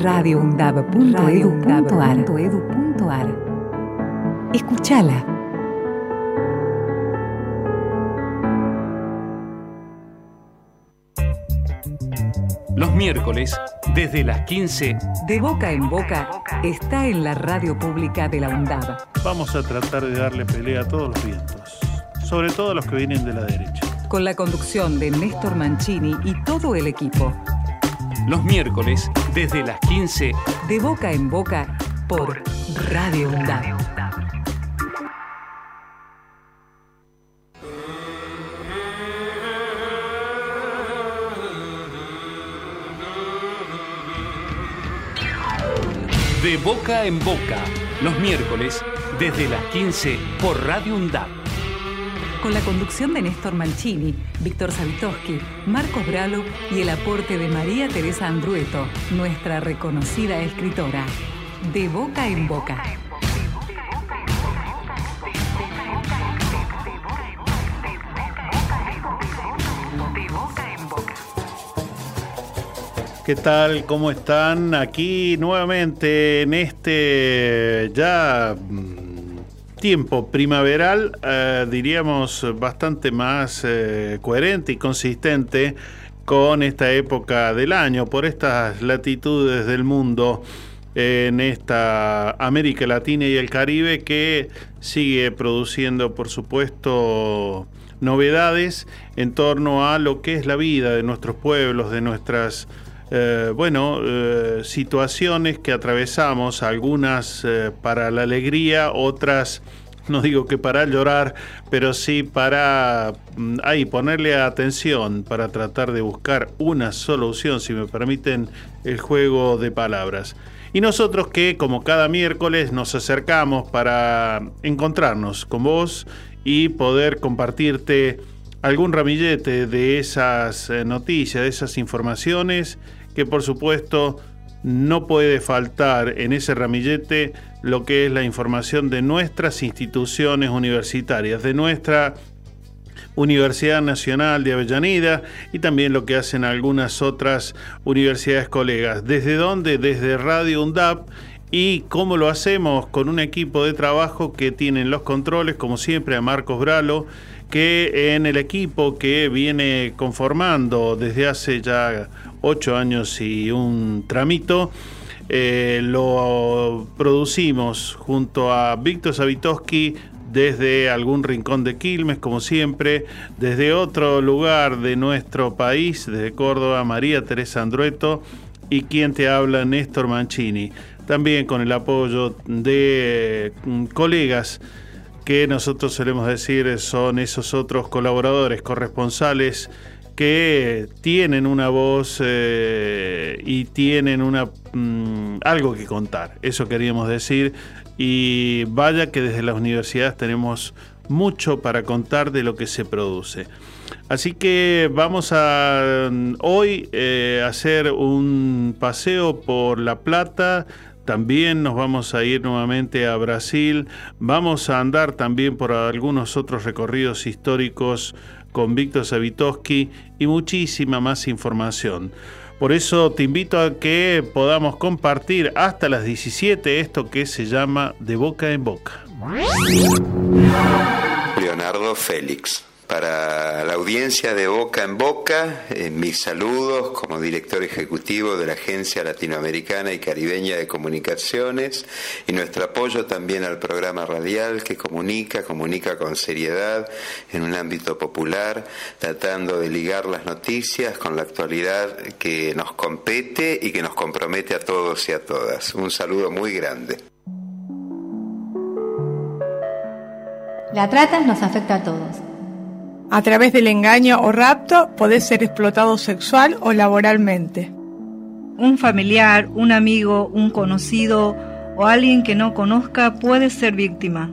radioundab.edu.ar Escúchala. Los miércoles, desde las 15, De boca en boca está en la radio pública de la UNDAB. Vamos a tratar de darle pelea a todos los vientos, sobre todo a los que vienen de la derecha. Con la conducción de Néstor Mancini y todo el equipo. Los miércoles, desde las 15, De boca en boca por Radio UNDAB. De boca en boca, los miércoles, desde las 15, por Radio UNDAP. Con la conducción de Néstor Mancini, Víctor Savitoski, Marcos Bralo y el aporte de María Teresa Andrueto, nuestra reconocida escritora. De boca en boca. ¿Qué tal? ¿Cómo están? Aquí nuevamente en este ya mm, tiempo primaveral, eh, diríamos bastante más eh, coherente y consistente con esta época del año, por estas latitudes del mundo en esta América Latina y el Caribe que sigue produciendo, por supuesto, novedades en torno a lo que es la vida de nuestros pueblos, de nuestras eh, bueno, eh, situaciones que atravesamos, algunas eh, para la alegría, otras, no digo que para llorar, pero sí para mm, ahí ponerle atención, para tratar de buscar una solución, si me permiten el juego de palabras. Y nosotros que como cada miércoles nos acercamos para encontrarnos con vos y poder compartirte algún ramillete de esas noticias, de esas informaciones que por supuesto no puede faltar en ese ramillete lo que es la información de nuestras instituciones universitarias, de nuestra Universidad Nacional de Avellaneda y también lo que hacen algunas otras universidades colegas. ¿Desde dónde? Desde Radio UNDAP. ¿Y cómo lo hacemos? Con un equipo de trabajo que tienen los controles, como siempre, a Marcos Bralo, que en el equipo que viene conformando desde hace ya ocho años y un tramito, eh, lo producimos junto a Víctor Savitoski desde algún rincón de Quilmes, como siempre, desde otro lugar de nuestro país, desde Córdoba, María Teresa Andrueto y quien te habla, Néstor Mancini. También con el apoyo de mm, colegas que nosotros solemos decir son esos otros colaboradores, corresponsales que tienen una voz eh, y tienen una mm, algo que contar. Eso queríamos decir. Y vaya que desde las universidades tenemos mucho para contar de lo que se produce. Así que vamos a mm, hoy eh, hacer un paseo por La Plata. También nos vamos a ir nuevamente a Brasil. Vamos a andar también por algunos otros recorridos históricos con Víctor Savitoski y muchísima más información. Por eso te invito a que podamos compartir hasta las 17 esto que se llama De Boca en Boca. Leonardo Félix. Para la audiencia de Boca en Boca, eh, mis saludos como director ejecutivo de la Agencia Latinoamericana y Caribeña de Comunicaciones y nuestro apoyo también al programa radial que comunica, comunica con seriedad en un ámbito popular, tratando de ligar las noticias con la actualidad que nos compete y que nos compromete a todos y a todas. Un saludo muy grande. La trata nos afecta a todos. A través del engaño o rapto podés ser explotado sexual o laboralmente. Un familiar, un amigo, un conocido o alguien que no conozca puede ser víctima.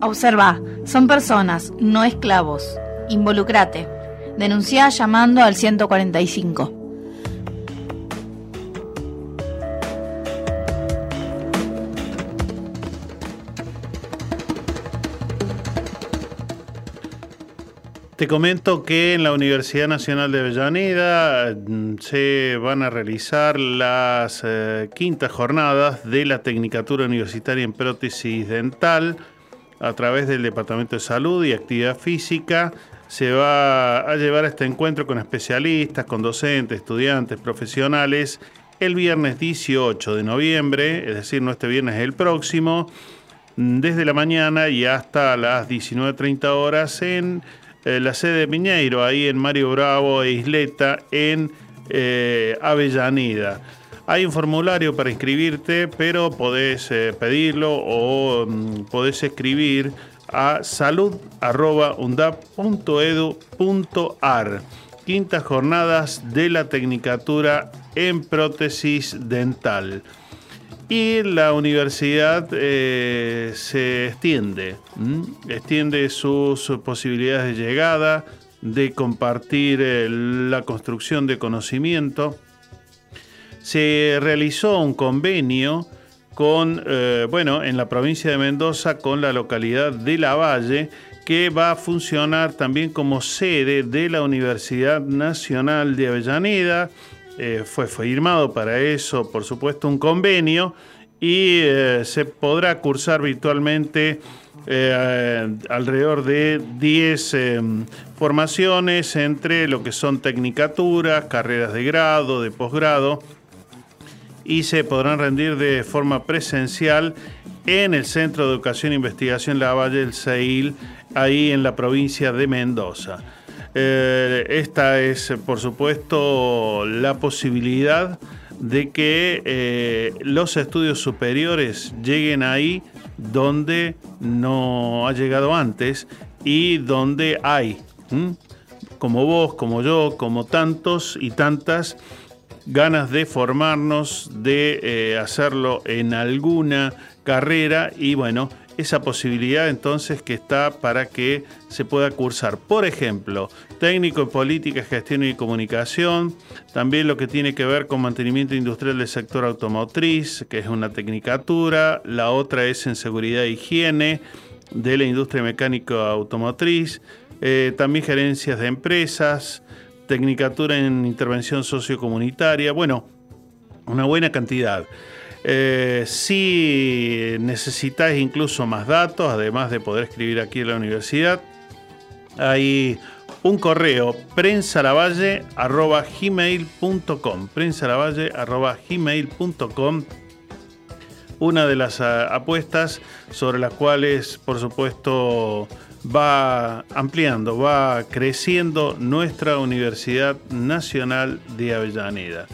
Observa, son personas, no esclavos. Involucrate. Denuncia llamando al 145. Te comento que en la Universidad Nacional de Avellaneda mm, se van a realizar las eh, quintas jornadas de la Tecnicatura Universitaria en Prótesis Dental a través del Departamento de Salud y Actividad Física. Se va a llevar este encuentro con especialistas, con docentes, estudiantes, profesionales, el viernes 18 de noviembre, es decir, no este viernes, el próximo, mm, desde la mañana y hasta las 19.30 horas en eh, la sede de Piñeiro, ahí en Mario Bravo e Isleta, en eh, Avellaneda. Hay un formulario para inscribirte, pero podés eh, pedirlo o mm, podés escribir a salud.undap.edu.ar. Quintas jornadas de la Tecnicatura en Prótesis Dental y la universidad eh, se extiende, extiende sus posibilidades de llegada, de compartir eh, la construcción de conocimiento. Se realizó un convenio con, eh, bueno, en la provincia de Mendoza con la localidad de La Valle, que va a funcionar también como sede de la Universidad Nacional de Avellaneda eh, fue firmado para eso, por supuesto, un convenio y eh, se podrá cursar virtualmente eh, alrededor de 10 formaciones entre lo que son tecnicaturas, carreras de grado, de posgrado y se podrán rendir de forma presencial en el Centro de Educación e Investigación La Valle del Seil, ahí en la provincia de Mendoza. Eh, esta es, por supuesto, la posibilidad de que eh, los estudios superiores lleguen ahí donde no ha llegado antes y donde hay, como vos, como yo, como tantos y tantas, ganas de formarnos, de eh, hacerlo en alguna carrera y bueno, esa posibilidad entonces que está para que se pueda cursar. Por ejemplo, técnico en política, gestión y comunicación, también lo que tiene que ver con mantenimiento industrial del sector automotriz, que es una tecnicatura, la otra es en seguridad e higiene de la industria mecánica automotriz, eh, también gerencias de empresas, tecnicatura en intervención sociocomunitaria, bueno, una buena cantidad. Eh, si necesitáis incluso más datos, además de poder escribir aquí en la universidad, hay un correo prensaravalle.gmail.com prensaravalle.gmail.com una de las ah, apuestas sobre las cuales, por supuesto, va ampliando, va creciendo nuestra Universidad Nacional de Avellaneda.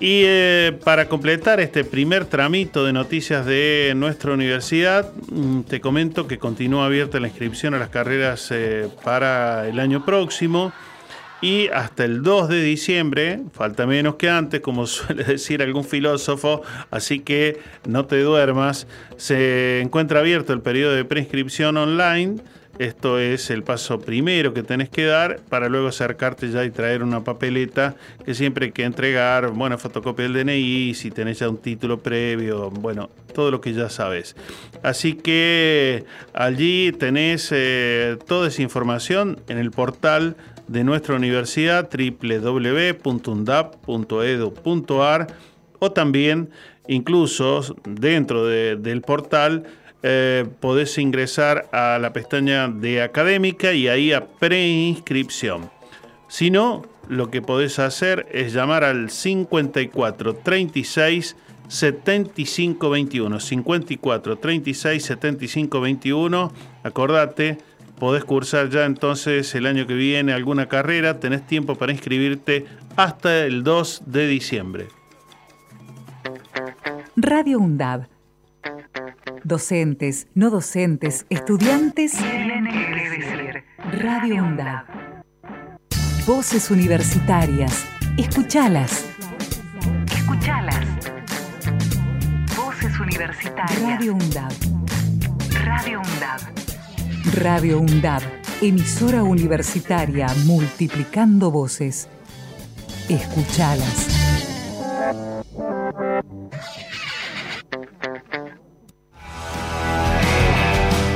Y eh, para completar este primer tramito de noticias de nuestra universidad, mm, te comento que continúa abierta la inscripción a las carreras eh, para el año próximo. Y hasta el 2 de diciembre, falta menos que antes, como suele decir algún filósofo, así que no te duermas, se encuentra abierto el periodo de preinscripción online esto es el paso primero que tenés que dar para luego acercarte ya y traer una papeleta que siempre hay que entregar, bueno, fotocopia del DNI, si tenés ya un título previo, bueno, todo lo que ya sabes. Así que allí tenés eh, toda esa información en el portal de nuestra universidad www.undap.edu.ar o también incluso dentro del portal eh, podés ingresar a la pestaña de académica y ahí a preinscripción. Si no, lo que podés hacer es llamar al 54 36 75 21. 54 36 75 21. Acordate, podés cursar ya entonces el año que viene alguna carrera. Tenés tiempo para inscribirte hasta el 2 de diciembre. Radio UNDAB docentes, no docentes, estudiantes. Radio UNDAB. Voces universitarias. Escuchalas. Escuchalas. Voces universitarias. Radio UNDAB. Radio UNDAB. Radio UNDAB. Emisora universitaria multiplicando voces. Escuchalas.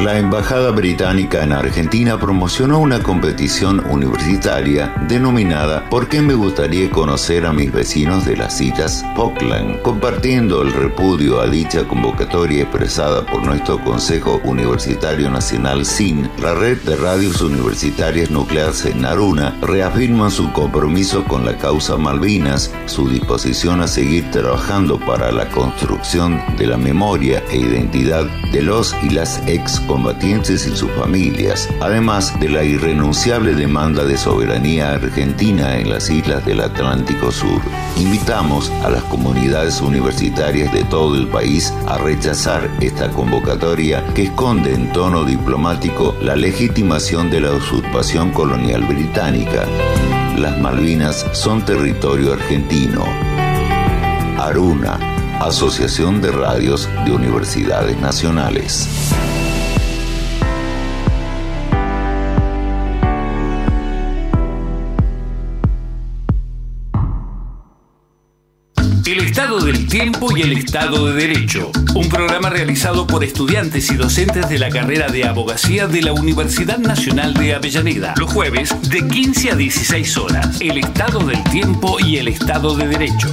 La Embajada Británica en Argentina promocionó una competición universitaria denominada ¿Por qué me gustaría conocer a mis vecinos de las Islas Falkland? Compartiendo el repudio a dicha convocatoria expresada por nuestro Consejo Universitario Nacional SIN, la red de radios universitarias nucleares en Naruna reafirma su compromiso con la causa Malvinas, su disposición a seguir trabajando para la construcción de la memoria e identidad de los y las ex combatientes y sus familias, además de la irrenunciable demanda de soberanía argentina en las islas del Atlántico Sur. Invitamos a las comunidades universitarias de todo el país a rechazar esta convocatoria que esconde en tono diplomático la legitimación de la usurpación colonial británica. Las Malvinas son territorio argentino. Aruna, Asociación de Radios de Universidades Nacionales. Estado del Tiempo y el Estado de Derecho. Un programa realizado por estudiantes y docentes de la carrera de abogacía de la Universidad Nacional de Avellaneda. Los jueves de 15 a 16 horas. El Estado del Tiempo y el Estado de Derecho.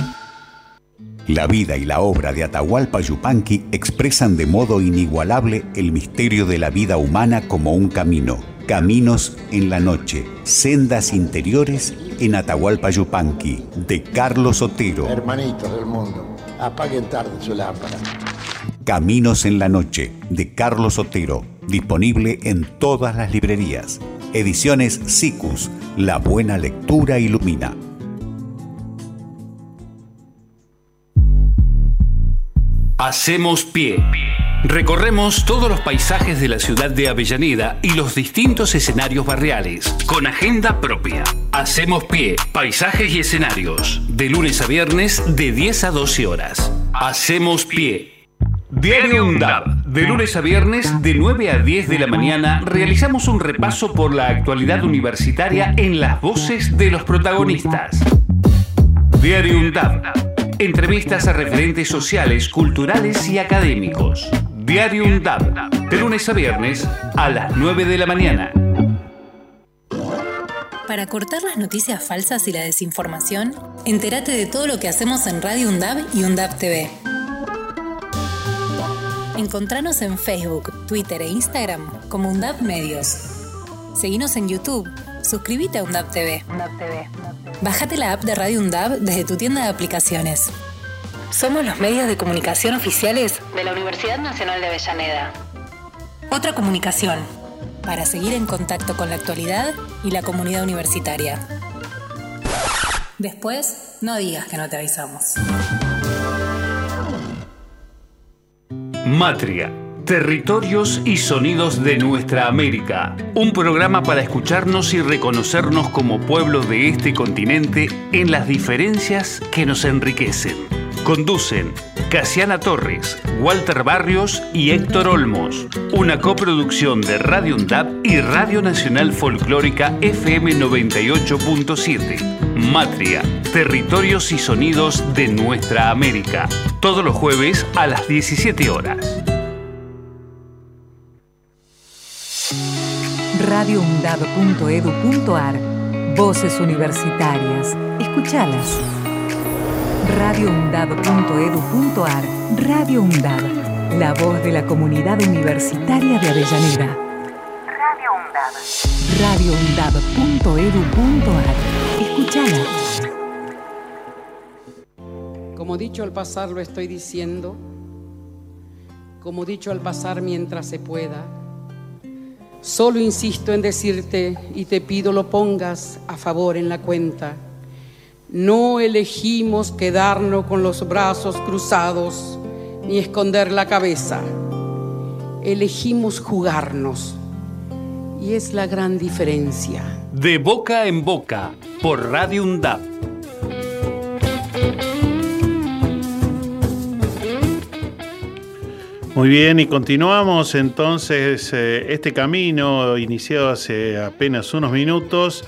La vida y la obra de Atahualpa Yupanqui expresan de modo inigualable el misterio de la vida humana como un camino. Caminos en la noche, sendas interiores en Atahualpa Yupanqui, de Carlos Otero. Hermanitos del mundo, apaguen tarde su lámpara. Caminos en la noche, de Carlos Otero, disponible en todas las librerías. Ediciones SICUS, la buena lectura ilumina. Hacemos pie. Recorremos todos los paisajes de la ciudad de Avellaneda y los distintos escenarios barriales, con agenda propia. Hacemos pie, paisajes y escenarios, de lunes a viernes de 10 a 12 horas. Hacemos pie. Diario UNDAB. De lunes a viernes, de 9 a 10 de la mañana, realizamos un repaso por la actualidad universitaria en las voces de los protagonistas. Diario UNDAB. Entrevistas a referentes sociales, culturales y académicos. Diario UNDAB. De lunes a viernes, a las 9 de la mañana. Para cortar las noticias falsas y la desinformación, entérate de todo lo que hacemos en Radio UNDAB y UNDAB TV. Encontranos en Facebook, Twitter e Instagram como UNDAB Medios. Seguinos en YouTube. Suscríbete a UNDAB TV. Bájate la app de Radio UNDAB desde tu tienda de aplicaciones. Somos los medios de comunicación oficiales de la Universidad Nacional de Avellaneda. Otra comunicación para seguir en contacto con la actualidad y la comunidad universitaria. Después, no digas que no te avisamos. Matria. Territorios y sonidos de nuestra América. Un programa para escucharnos y reconocernos como pueblo de este continente en las diferencias que nos enriquecen. Conducen Casiana Torres, Walter Barrios y Héctor Olmos. Una coproducción de Radio UNDAP y Radio Nacional Folclórica FM 98.7. Matria, territorios y sonidos de nuestra América. Todos los jueves a las 17 horas. radioundab.edu.ar Voces universitarias. Escuchalas. radioundab.edu.ar Radio UNDAB. La voz de la comunidad universitaria de Avellaneda. Radio UNDAB. radioundab.edu.ar Escuchala. Como dicho al pasar lo estoy diciendo, como dicho al pasar mientras se pueda. Solo insisto en decirte y te pido lo pongas a favor en la cuenta. No elegimos quedarnos con los brazos cruzados ni esconder la cabeza. Elegimos jugarnos. Y es la gran diferencia. De boca en boca, por Radio UNDAP. Muy bien, y continuamos entonces eh, este camino iniciado hace apenas unos minutos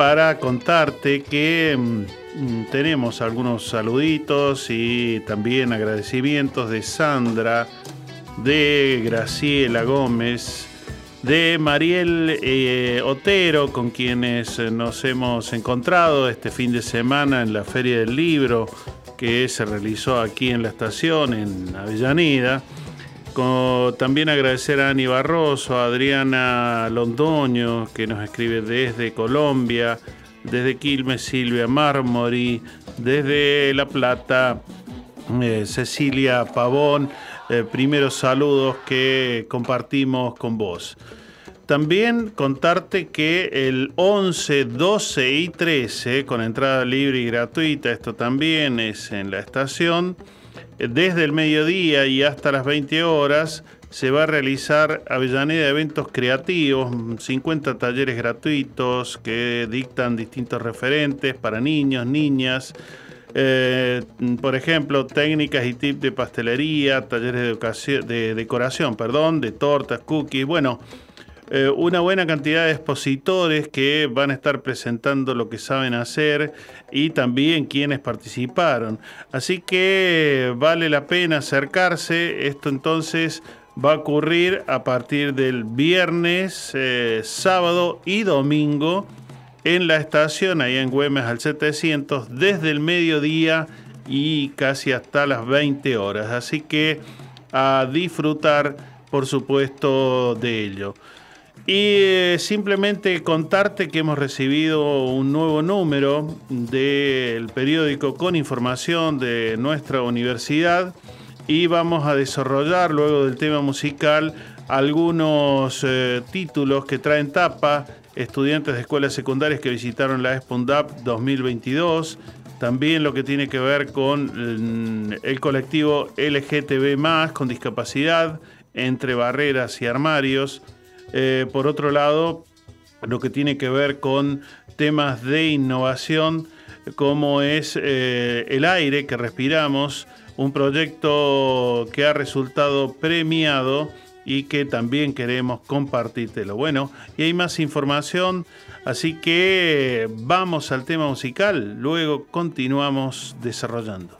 para contarte que mm, tenemos algunos saluditos y también agradecimientos de Sandra, de Graciela Gómez, de Mariel eh, Otero, con quienes nos hemos encontrado este fin de semana en la Feria del Libro que se realizó aquí en la estación, en Avellaneda también agradecer a Ani Barroso, a Adriana Londoño, que nos escribe desde Colombia, desde Quilmes Silvia Marmori, desde La Plata eh, Cecilia Pavón, eh, primeros saludos que compartimos con vos. También contarte que el 11, 12 y 13, con entrada libre y gratuita, esto también es en la estación, desde el mediodía y hasta las 20 horas se va a realizar Avellaneda Eventos Creativos, 50 talleres gratuitos que dictan distintos referentes para niños, niñas. Eh, por ejemplo, técnicas y tips de pastelería, talleres de, de decoración, perdón, de tortas, cookies. Bueno, eh, una buena cantidad de expositores que van a estar presentando lo que saben hacer y también quienes participaron. Así que vale la pena acercarse. Esto entonces va a ocurrir a partir del viernes, eh, sábado y domingo en la estación, ahí en Güemes al 700, desde el mediodía y casi hasta las 20 horas. Así que a disfrutar, por supuesto, de ello. Y eh, simplemente contarte que hemos recibido un nuevo número del periódico con información de nuestra universidad y vamos a desarrollar luego del tema musical algunos eh, títulos que traen tapa estudiantes de escuelas secundarias que visitaron la ESPUNDAP 2022, también lo que tiene que ver con mm, el colectivo LGTB con discapacidad entre barreras y armarios, eh, por otro lado, lo que tiene que ver con temas de innovación, como es eh, el aire que respiramos, un proyecto que ha resultado premiado y que también queremos compartírtelo. Bueno, y hay más información, así que vamos al tema musical, luego continuamos desarrollando.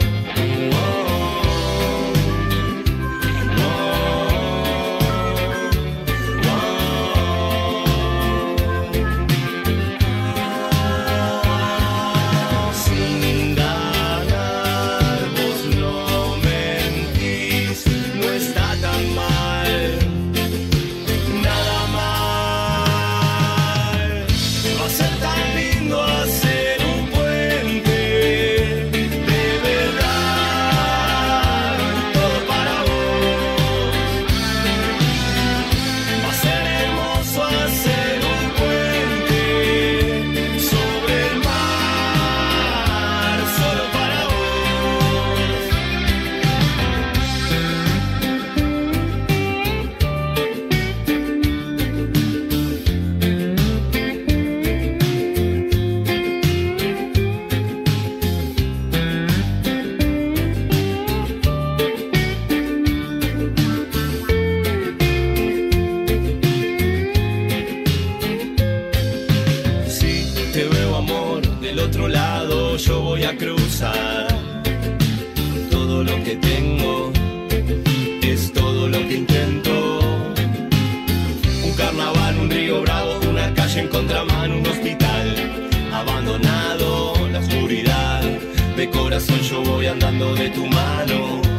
Andando de tu mano.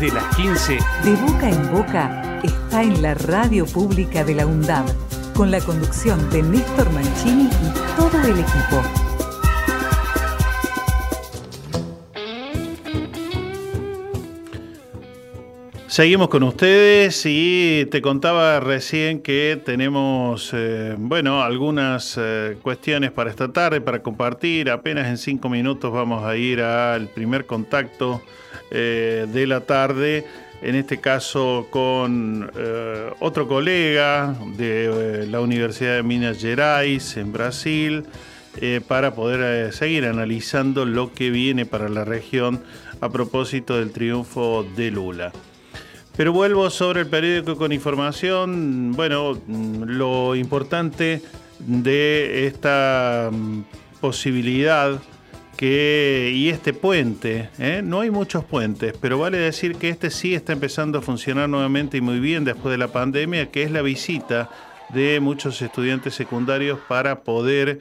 Desde las 15, De boca en boca está en la radio pública de la UNDAB, con la conducción de Néstor Mancini y todo el equipo. Seguimos con ustedes y te contaba recién que tenemos, eh, bueno, algunas eh, cuestiones para esta tarde, para compartir. Apenas en cinco minutos vamos a ir al primer contacto eh, de la tarde, en este caso con otro colega de la Universidad de Minas Gerais en Brasil, para poder seguir analizando lo que viene para la región a propósito del triunfo de Lula. Pero vuelvo sobre el periódico con información. Bueno, lo importante de esta mm, posibilidad que y este puente, ¿eh? no hay muchos puentes, pero vale decir que este sí está empezando a funcionar nuevamente y muy bien después de la pandemia, que es la visita de muchos estudiantes secundarios para poder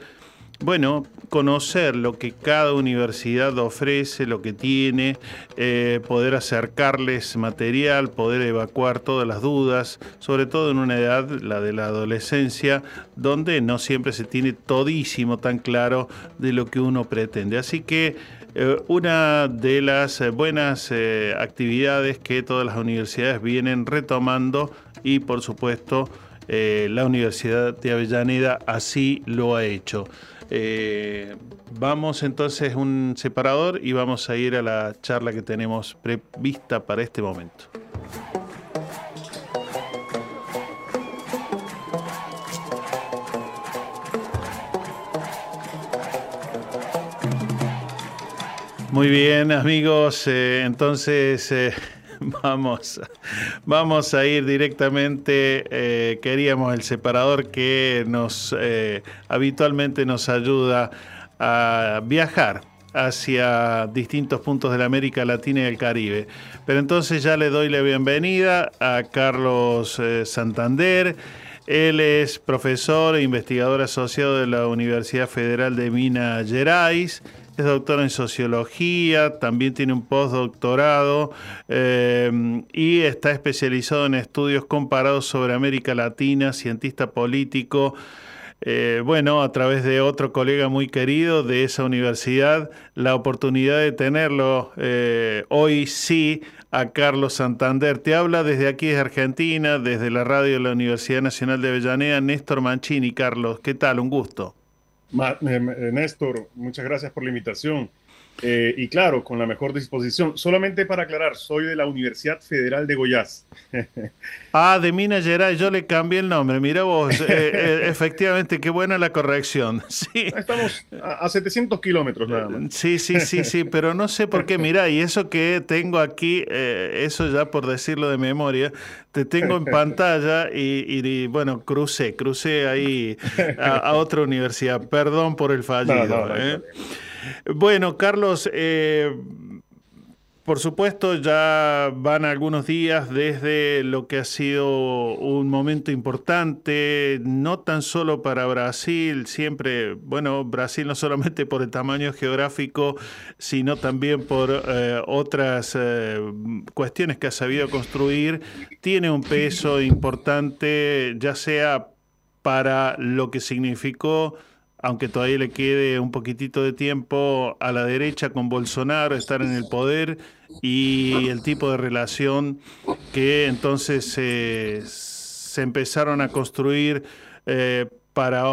bueno, conocer lo que cada universidad ofrece, lo que tiene, eh, poder acercarles material, poder evacuar todas las dudas, sobre todo en una edad, la de la adolescencia, donde no siempre se tiene todísimo tan claro de lo que uno pretende. Así que eh, una de las eh, buenas actividades que todas las universidades vienen retomando y por supuesto la Universidad de Avellaneda así lo ha hecho. Eh, vamos entonces un separador y vamos a ir a la charla que tenemos prevista para este momento. Muy bien, amigos. eh, entonces eh, vamos, vamos a ir directamente. eh, queríamos el separador que nos eh, habitualmente nos ayuda a viajar hacia distintos puntos de la América Latina y el Caribe. Pero entonces ya le doy la bienvenida a Carlos eh, Santander. Él es profesor e investigador asociado de la Universidad Federal de Minas Gerais. Es doctor en sociología, también tiene un postdoctorado eh, y está especializado en estudios comparados sobre América Latina, cientista político. Eh, bueno, a través de otro colega muy querido de esa universidad, la oportunidad de tenerlo eh, hoy sí a Carlos Santander. Te habla desde aquí, desde Argentina, desde la radio de la Universidad Nacional de Avellaneda, Néstor Mancini. Carlos, ¿qué tal? Un gusto. Ma- eh, eh, Néstor, muchas gracias por la invitación. Eh, y claro, con la mejor disposición. Solamente para aclarar, soy de la Universidad Federal de Goiás. ah, de Minas Gerais, yo le cambié el nombre. Mira vos, eh, eh, efectivamente, qué buena la corrección. Sí. Estamos a, 700 kilómetros nada más. Sí, sí, sí, sí, pero no sé por qué. Mira, y eso que tengo aquí, eso ya por decirlo de memoria, te tengo en pantalla y, bueno, crucé, crucé ahí a, otra universidad. Perdón por el fallido. Bueno, Carlos, eh, por supuesto ya van algunos días desde lo que ha sido un momento importante, no tan solo para Brasil, siempre, bueno, Brasil no solamente por el tamaño geográfico, sino también por eh, otras eh, cuestiones que ha sabido construir, tiene un peso importante, ya sea para lo que significó aunque todavía le quede un poquitito de tiempo a la derecha con Bolsonaro, estar en el poder y el tipo de relación que entonces se empezaron a construir eh, para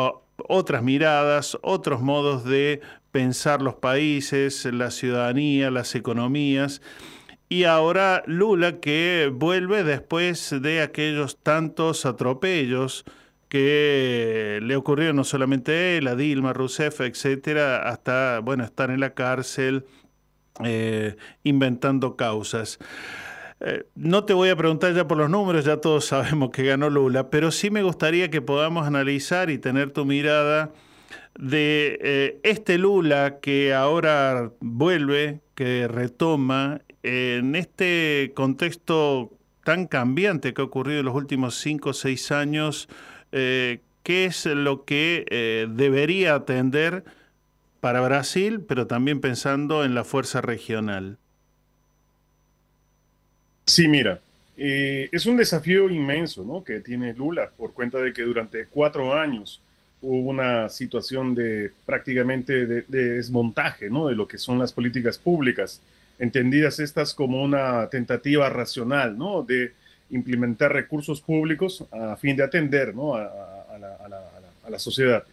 otras miradas, otros modos de pensar los países, la ciudadanía, las economías. Y ahora Lula que vuelve después de aquellos tantos atropellos que le ocurrió no solamente a él, a Dilma Rousseff, etcétera, hasta bueno, estar en la cárcel eh, inventando causas. Eh, no te voy a preguntar ya por los números, ya todos sabemos que ganó Lula, pero sí me gustaría que podamos analizar y tener tu mirada de eh, este Lula que ahora vuelve, que retoma, en este contexto tan cambiante que ha ocurrido en los últimos cinco o seis años, eh, qué es lo que eh, debería atender para Brasil, pero también pensando en la fuerza regional. Sí, mira, eh, es un desafío inmenso ¿no? que tiene Lula por cuenta de que durante cuatro años hubo una situación de prácticamente de, desmontaje ¿no? de lo que son las políticas públicas, entendidas estas como una tentativa racional ¿no? de implementar recursos públicos a fin de atender a, la, sociedad.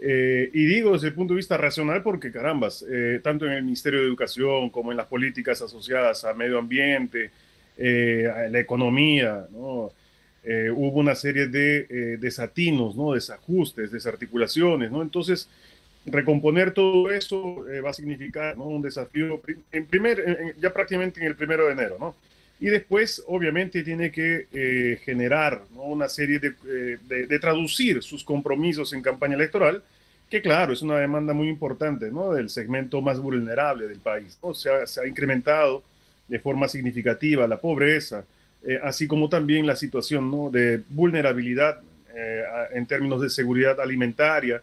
Eh, y digo desde el punto de vista racional porque, carambas, eh, tanto en el Ministerio de Educación como en las políticas asociadas al medio ambiente, eh, a la economía, ¿no? hubo una serie de desatinos, ¿no? desajustes, desarticulaciones. ¿no? Entonces, recomponer todo eso va a significar un desafío en primer, ya prácticamente en el primero de enero. ¿no? Y después, obviamente, tiene que eh, generar una serie eh, de, de, traducir sus compromisos en campaña electoral, que claro, es una demanda muy importante ¿no? del segmento más vulnerable del país. ¿no? Se, ha, incrementado de forma significativa la pobreza, eh, así como también la situación ¿no? de vulnerabilidad en términos de seguridad alimentaria.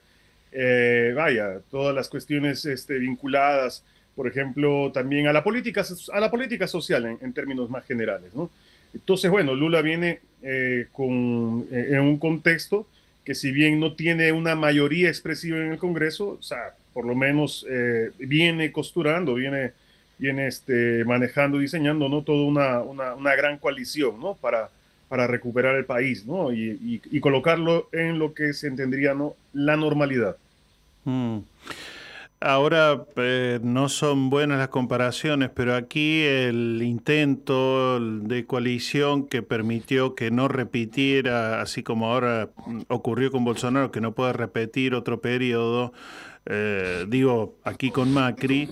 vaya, todas las cuestiones este, vinculadas por ejemplo, también a la política, a la política social en, términos más generales. ¿no? Entonces, bueno, Lula viene eh, con, eh, en un contexto que si bien no tiene una mayoría expresiva en el Congreso, o sea, por lo menos eh, viene costurando, viene, viene este, manejando, diseñando ¿no? toda una, una, una, gran coalición ¿no? para, para recuperar el país ¿no? y, y, colocarlo en lo que se entendería ¿no? la normalidad. Mm. Ahora eh, no son buenas las comparaciones, pero aquí el intento de coalición que permitió que no repitiera, así como ahora ocurrió con Bolsonaro, que no puede repetir otro periodo, eh, digo, aquí con Macri,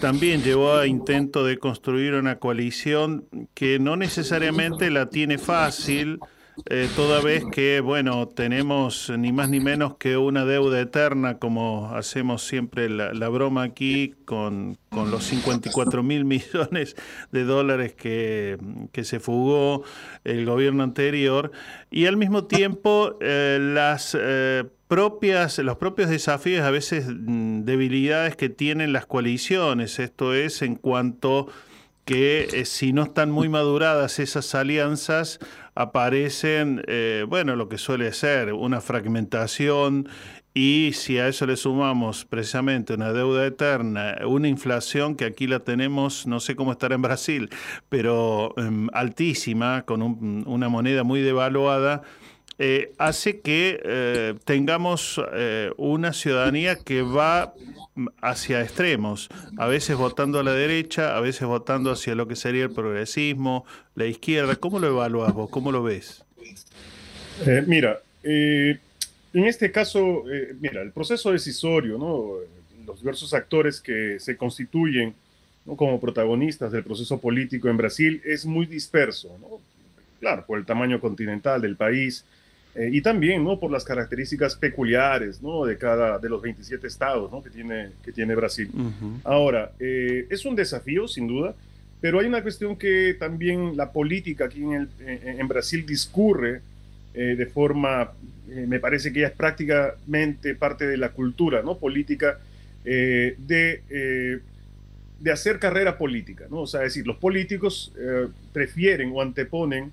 también llevó a intento de construir una coalición que no necesariamente la tiene fácil eh, toda vez que, bueno, tenemos ni más ni menos que una deuda eterna, como hacemos siempre la, broma aquí, con, con, los 54 mil millones de dólares que, que, se fugó el gobierno anterior, y al mismo tiempo eh, las... Eh, propias, los propios desafíos, a veces mm, debilidades que tienen las coaliciones, esto es en cuanto que si no están muy maduradas esas alianzas, aparecen, eh, bueno, lo que suele ser una fragmentación y si a eso le sumamos precisamente una deuda eterna, una inflación que aquí la tenemos, no sé cómo estará en Brasil, pero em, altísima, con una moneda muy devaluada, eh, hace que eh, tengamos eh, una ciudadanía que va hacia extremos, a veces votando a la derecha, a veces votando hacia lo que sería el progresismo, la izquierda. ¿Cómo lo evaluas vos? ¿Cómo lo ves? mira, en este caso, mira, el proceso decisorio, ¿no? los diversos actores que se constituyen como protagonistas del proceso político en Brasil es muy disperso, ¿no? claro, por el tamaño continental del país eh, y también ¿no? por las características peculiares ¿no? de cada de los 27 estados ¿no? que, tiene, que tiene Brasil. Ahora, eh, es un desafío, sin duda, pero hay una cuestión que también la política aquí en, el, en Brasil discurre eh, de forma, me parece que ya es prácticamente parte de la cultura ¿no? política de de hacer carrera política, ¿no? O sea, es decir, los políticos eh, prefieren o anteponen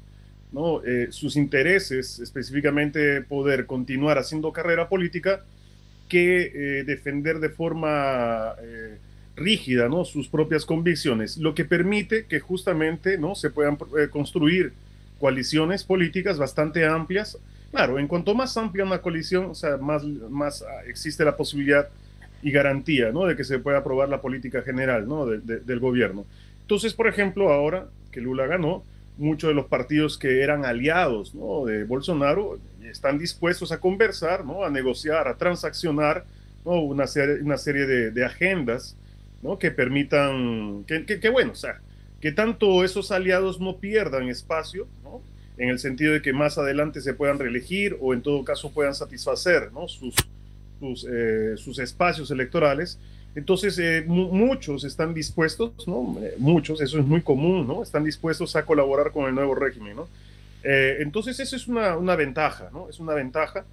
Eh, sus intereses, específicamente poder continuar haciendo carrera política, que eh, defender de forma rígida ¿no? sus propias convicciones, lo que permite que justamente ¿no? se puedan construir coaliciones políticas bastante amplias. Claro, en cuanto más amplia una coalición, o más, existe la posibilidad y garantía ¿no? de que se pueda aprobar la política general ¿no? del gobierno. Entonces, por ejemplo, ahora que Lula ganó, muchos de los partidos que eran aliados de Bolsonaro están dispuestos a conversar, a negociar, a transaccionar ¿no? una, serie, una serie de, agendas que permitan, que, bueno, o sea, que tanto esos aliados no pierdan espacio, en el sentido de que más adelante se puedan reelegir o en todo caso puedan satisfacer eh, sus espacios electorales. Entonces, eh, muchos están dispuestos, ¿no? Eh, muchos, eso es muy común, ¿no? Están dispuestos a colaborar con el nuevo régimen, ¿no? entonces, eso es una, una, ventaja, ¿no? Es una ventaja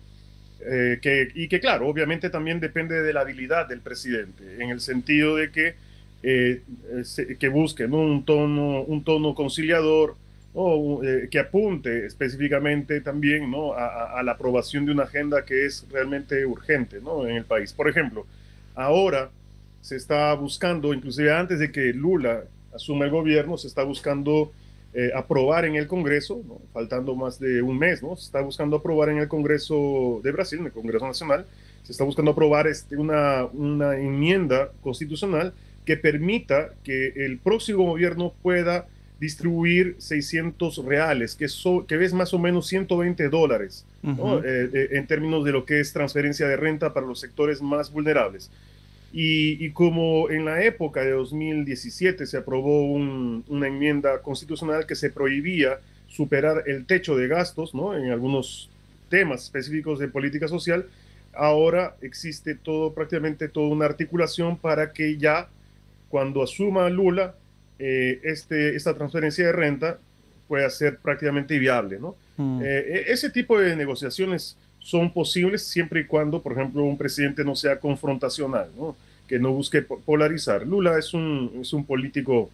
que, y que, claro, obviamente también depende de la habilidad del presidente, en el sentido de que, que busquen un, tono, un tono conciliador, o eh, que apunte específicamente también ¿no? a, la aprobación de una agenda que es realmente urgente ¿no? en el país. Por ejemplo, ahora se está buscando, inclusive antes de que Lula asuma el gobierno, se está buscando eh, aprobar en el Congreso, faltando más de un mes, ¿no? se está buscando aprobar en el Congreso de Brasil, en el Congreso Nacional, se está buscando aprobar este, una, una enmienda constitucional que permita que el próximo gobierno pueda distribuir 600 reales, que, que es más o menos 120 dólares, eh, eh, en términos de lo que es transferencia de renta para los sectores más vulnerables. Y, como en la época de 2017 se aprobó una enmienda constitucional que se prohibía superar el techo de gastos ¿no? en algunos temas específicos de política social, ahora existe todo, prácticamente toda una articulación para que ya cuando asuma Lula eh, este, esta transferencia de renta pueda ser prácticamente viable. ¿no? Mm. Eh, e, ese tipo de negociaciones son posibles siempre y cuando, por ejemplo, un presidente no sea confrontacional, ¿no? que no busque polarizar. Lula es un, es un político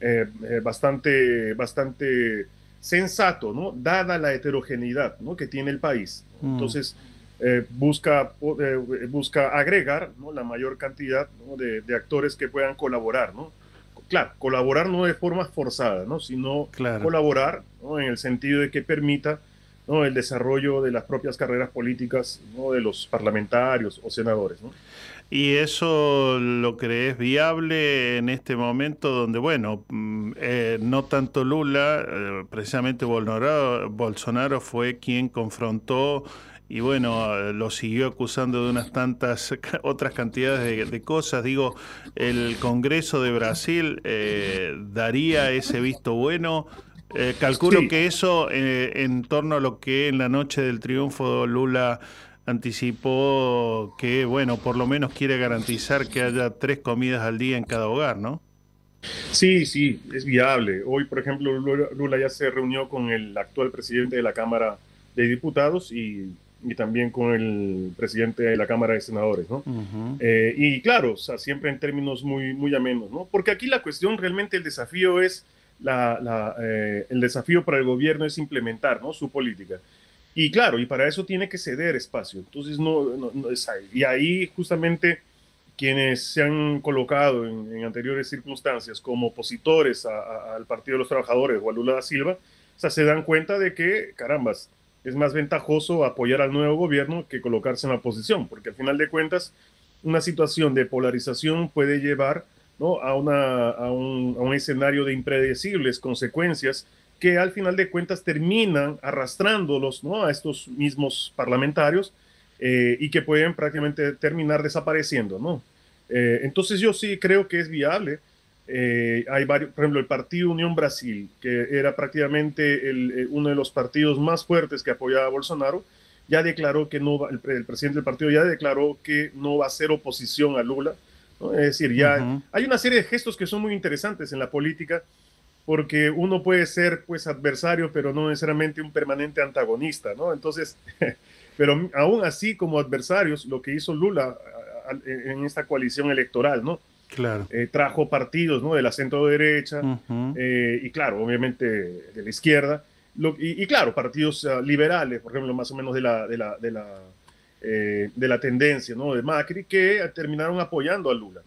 eh, bastante, bastante sensato, ¿no? dada la heterogeneidad ¿no? que tiene el país. Mm. Entonces, busca, busca agregar ¿no? la mayor cantidad de, de, actores que puedan colaborar. ¿no? claro, colaborar no de forma forzada, ¿no? sino colaborar en el sentido de que permita ¿no? el desarrollo de las propias carreras políticas ¿no? de los parlamentarios o senadores. ¿no? ¿Y eso lo crees viable en este momento donde, bueno, mm, eh, no tanto Lula, eh, precisamente Bolsonaro, fue quien confrontó y bueno, lo siguió acusando de unas tantas otras cantidades de, cosas. Digo, el Congreso de Brasil eh, daría ese visto bueno. Eh, calculo que eso, eh, en torno a lo que en la noche del triunfo Lula anticipó que, bueno, por lo menos quiere garantizar que haya tres comidas al día en cada hogar, ¿no? Sí, sí, es viable. Hoy, por ejemplo, Lula ya se reunió con el actual presidente de la Cámara de Diputados y y también con el presidente de la Cámara de Senadores, ¿no? Eh, y claro, o sea, siempre en términos muy, muy amenos, ¿no? Porque aquí la cuestión, realmente el desafío es, la, eh, el desafío para el gobierno es implementar, ¿no? Su política. Y claro, y para eso tiene que ceder espacio. Entonces, no, no, es ahí. Y ahí justamente quienes se han colocado en, anteriores circunstancias como opositores al Partido de los Trabajadores o a Lula da Silva, se dan cuenta de que, carambas, es más ventajoso apoyar al nuevo gobierno que colocarse en la oposición, porque al final de cuentas una situación de polarización puede llevar a, una, a, un, a un escenario de impredecibles consecuencias que al final de cuentas terminan arrastrándolos ¿no? a estos mismos parlamentarios eh, y que pueden prácticamente terminar desapareciendo. ¿no? Eh, entonces yo sí creo que es viable. Eh, hay varios, por ejemplo, el Partido Unión Brasil, que era prácticamente el, uno de los partidos más fuertes que apoyaba a Bolsonaro, ya declaró que no va, el, el, presidente del partido ya declaró que no va a ser oposición a Lula. ¿No? Es decir, ya uh -huh. hay una serie de gestos que son muy interesantes en la política porque uno puede ser pues adversario, pero no necesariamente un permanente antagonista, ¿no? Entonces, pero aún así como adversarios, lo que hizo Lula en esta coalición electoral, ¿no? Claro. Eh, trajo partidos, ¿no? De la centro derecha uh -huh. eh, y claro, obviamente de la izquierda, lo, y, y, claro, partidos uh, liberales, por ejemplo, más o menos de la, de la, de la, eh, de la tendencia, ¿no? De Macri, que terminaron apoyando a Lula,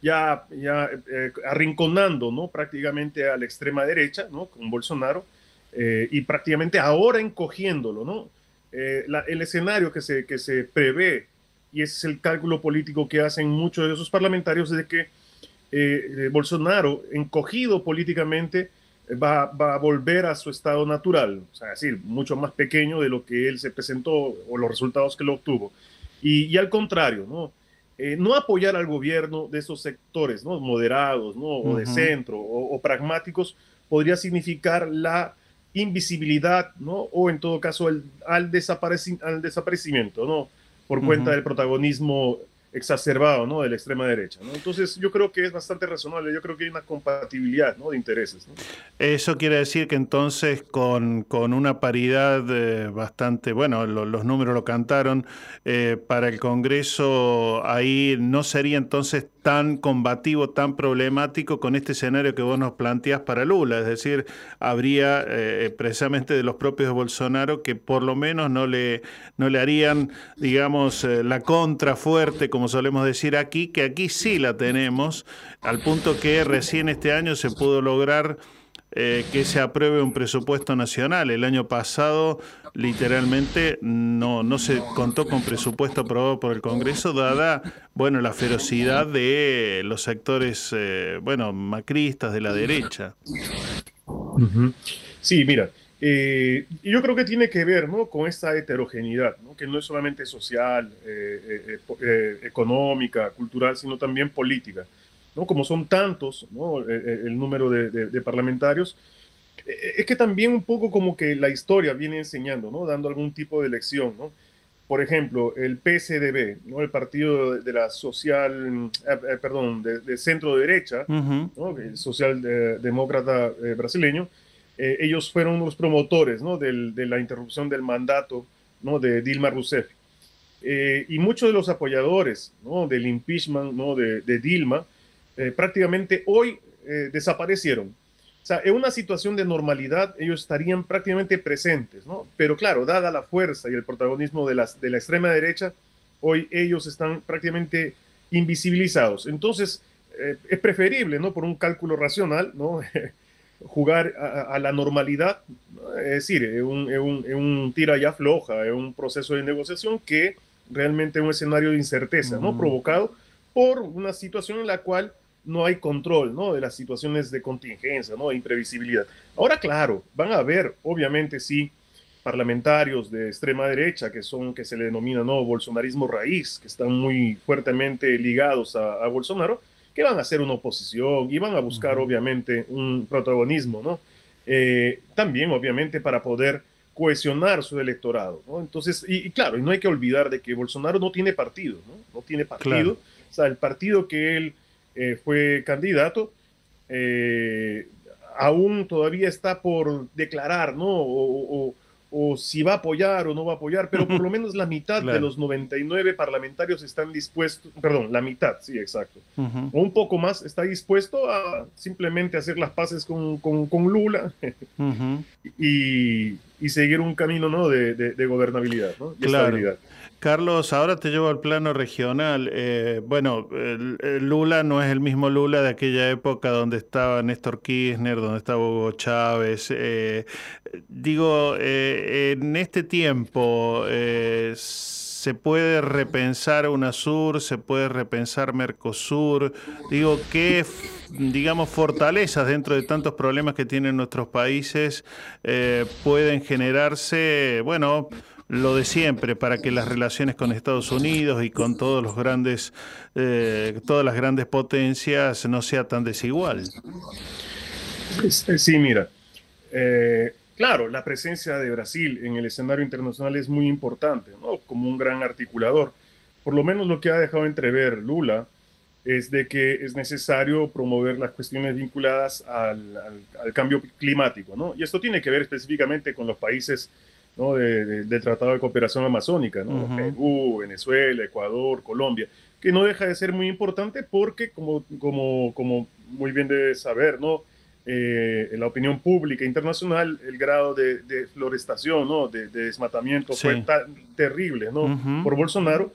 ya, ya eh, arrinconando ¿no? prácticamente a la extrema derecha ¿no? con Bolsonaro eh, y prácticamente ahora encogiéndolo. ¿no? El escenario que se, que se prevé, y ese es el cálculo político que hacen muchos de esos parlamentarios, es de que Bolsonaro, encogido políticamente, va, va, a volver a su estado natural, o sea, es decir, mucho más pequeño de lo que él se presentó o los resultados que lo obtuvo. Y, y al contrario, ¿no? Eh, no apoyar al gobierno de esos sectores ¿no? moderados ¿no? o uh -huh. de centro o, o, pragmáticos podría significar la invisibilidad ¿no? o en todo caso el, al, desapareci al desaparecimiento ¿no? por uh -huh. cuenta del protagonismo exacerbado ¿no? de la extrema derecha. Entonces yo creo que es bastante razonable, yo creo que hay una compatibilidad ¿no? de intereses. Eso quiere decir que entonces con, con una paridad eh, bastante, bueno, lo, los números lo cantaron, eh, para el Congreso ahí no sería entonces tan combativo, tan problemático con este escenario que vos nos planteás para Lula, es decir, habría eh, precisamente de los propios de Bolsonaro que por lo menos no le, no le harían, digamos, eh, la contra fuerte, como solemos decir aquí, que aquí sí la tenemos, al punto que recién este año se pudo lograr eh, que se apruebe un presupuesto nacional. El año pasado, literalmente, no, no se contó con presupuesto aprobado por el Congreso, dada, bueno, la ferocidad de los sectores, eh, bueno, macristas de la derecha. Sí, mira, eh, yo creo que tiene que ver ¿no? con esta heterogeneidad, ¿no? que no es solamente social, eh, eh, económica, cultural, sino también política. ¿No? Como son tantos ¿no? el, el número de, de, de, parlamentarios, es que también un poco como que la historia viene enseñando, ¿no? dando algún tipo de lección. ¿no? Por ejemplo, el PSDB, ¿no? el partido de la social, eh, perdón, de, de, centro derecha, uh -huh. ¿no? el socialdemócrata eh, brasileño, eh, ellos fueron los promotores ¿no? Del, de la interrupción del mandato ¿no? de Dilma Rousseff. Eh, y muchos de los apoyadores ¿no? del impeachment ¿no? de, de Dilma eh, prácticamente hoy eh, desaparecieron. O sea, en una situación de normalidad ellos estarían prácticamente presentes, ¿no? Pero claro, dada la fuerza y el protagonismo de, las, de la extrema derecha, hoy ellos están prácticamente invisibilizados. Entonces, eh, es preferible, ¿no? Por un cálculo racional, ¿no? jugar a, a, la normalidad, es decir, es un, es un, es un tira ya floja, es un proceso de negociación que realmente es un escenario de incerteza, ¿no? Mm. Provocado por una situación en la cual no hay control ¿no? de las situaciones de contingencia, ¿no? de imprevisibilidad. Ahora, claro, van a haber, obviamente, sí, parlamentarios de extrema derecha que son, que se le denomina, ¿no? Bolsonarismo raíz, que están muy fuertemente ligados a, a Bolsonaro, que van a hacer una oposición y van a buscar, uh -huh. obviamente, un protagonismo, ¿no? Eh, también, obviamente, para poder cohesionar su electorado, ¿no? Entonces, y, y, claro, y no hay que olvidar de que Bolsonaro no tiene partido, ¿no? No tiene partido. Claro. O sea, el partido que él eh, fue candidato, eh, aún todavía está por declarar, ¿no? O, o, o, si va a apoyar o no va a apoyar, pero por lo menos la mitad claro. de los 99 parlamentarios están dispuestos, perdón, la mitad, sí, exacto, uh -huh. o un poco más está dispuesto a simplemente hacer las paces con, con, con Lula uh -huh. y, y seguir un camino ¿no? de, de, gobernabilidad ¿no? y claro. estabilidad. Carlos, ahora te llevo al plano regional. Eh, bueno, Lula no es el mismo Lula de aquella época donde estaba Néstor Kirchner, donde estaba Hugo Chávez. Eh, digo, eh, en este tiempo se puede repensar UNASUR, se puede repensar Mercosur. Digo, ¿qué, digamos, fortalezas dentro de tantos problemas que tienen nuestros países pueden generarse, bueno, lo de siempre para que las relaciones con Estados Unidos y con todos los grandes, eh, todas las grandes potencias no sea tan desigual. Sí, mira, eh, claro, la presencia de Brasil en el escenario internacional es muy importante, ¿no? Como un gran articulador. Por lo menos lo que ha dejado entrever Lula es de que es necesario promover las cuestiones vinculadas al, al cambio climático, ¿no? Y esto tiene que ver específicamente con los países ¿no? de, del Tratado de Cooperación Amazónica, ¿no? Perú, Venezuela, Ecuador, Colombia, que no deja de ser muy importante porque, como, como, como muy bien debe saber, ¿no? Eh, en la opinión pública internacional, el grado de, de florestación, ¿no? de, desmatamiento fue tan terrible ¿no? por Bolsonaro,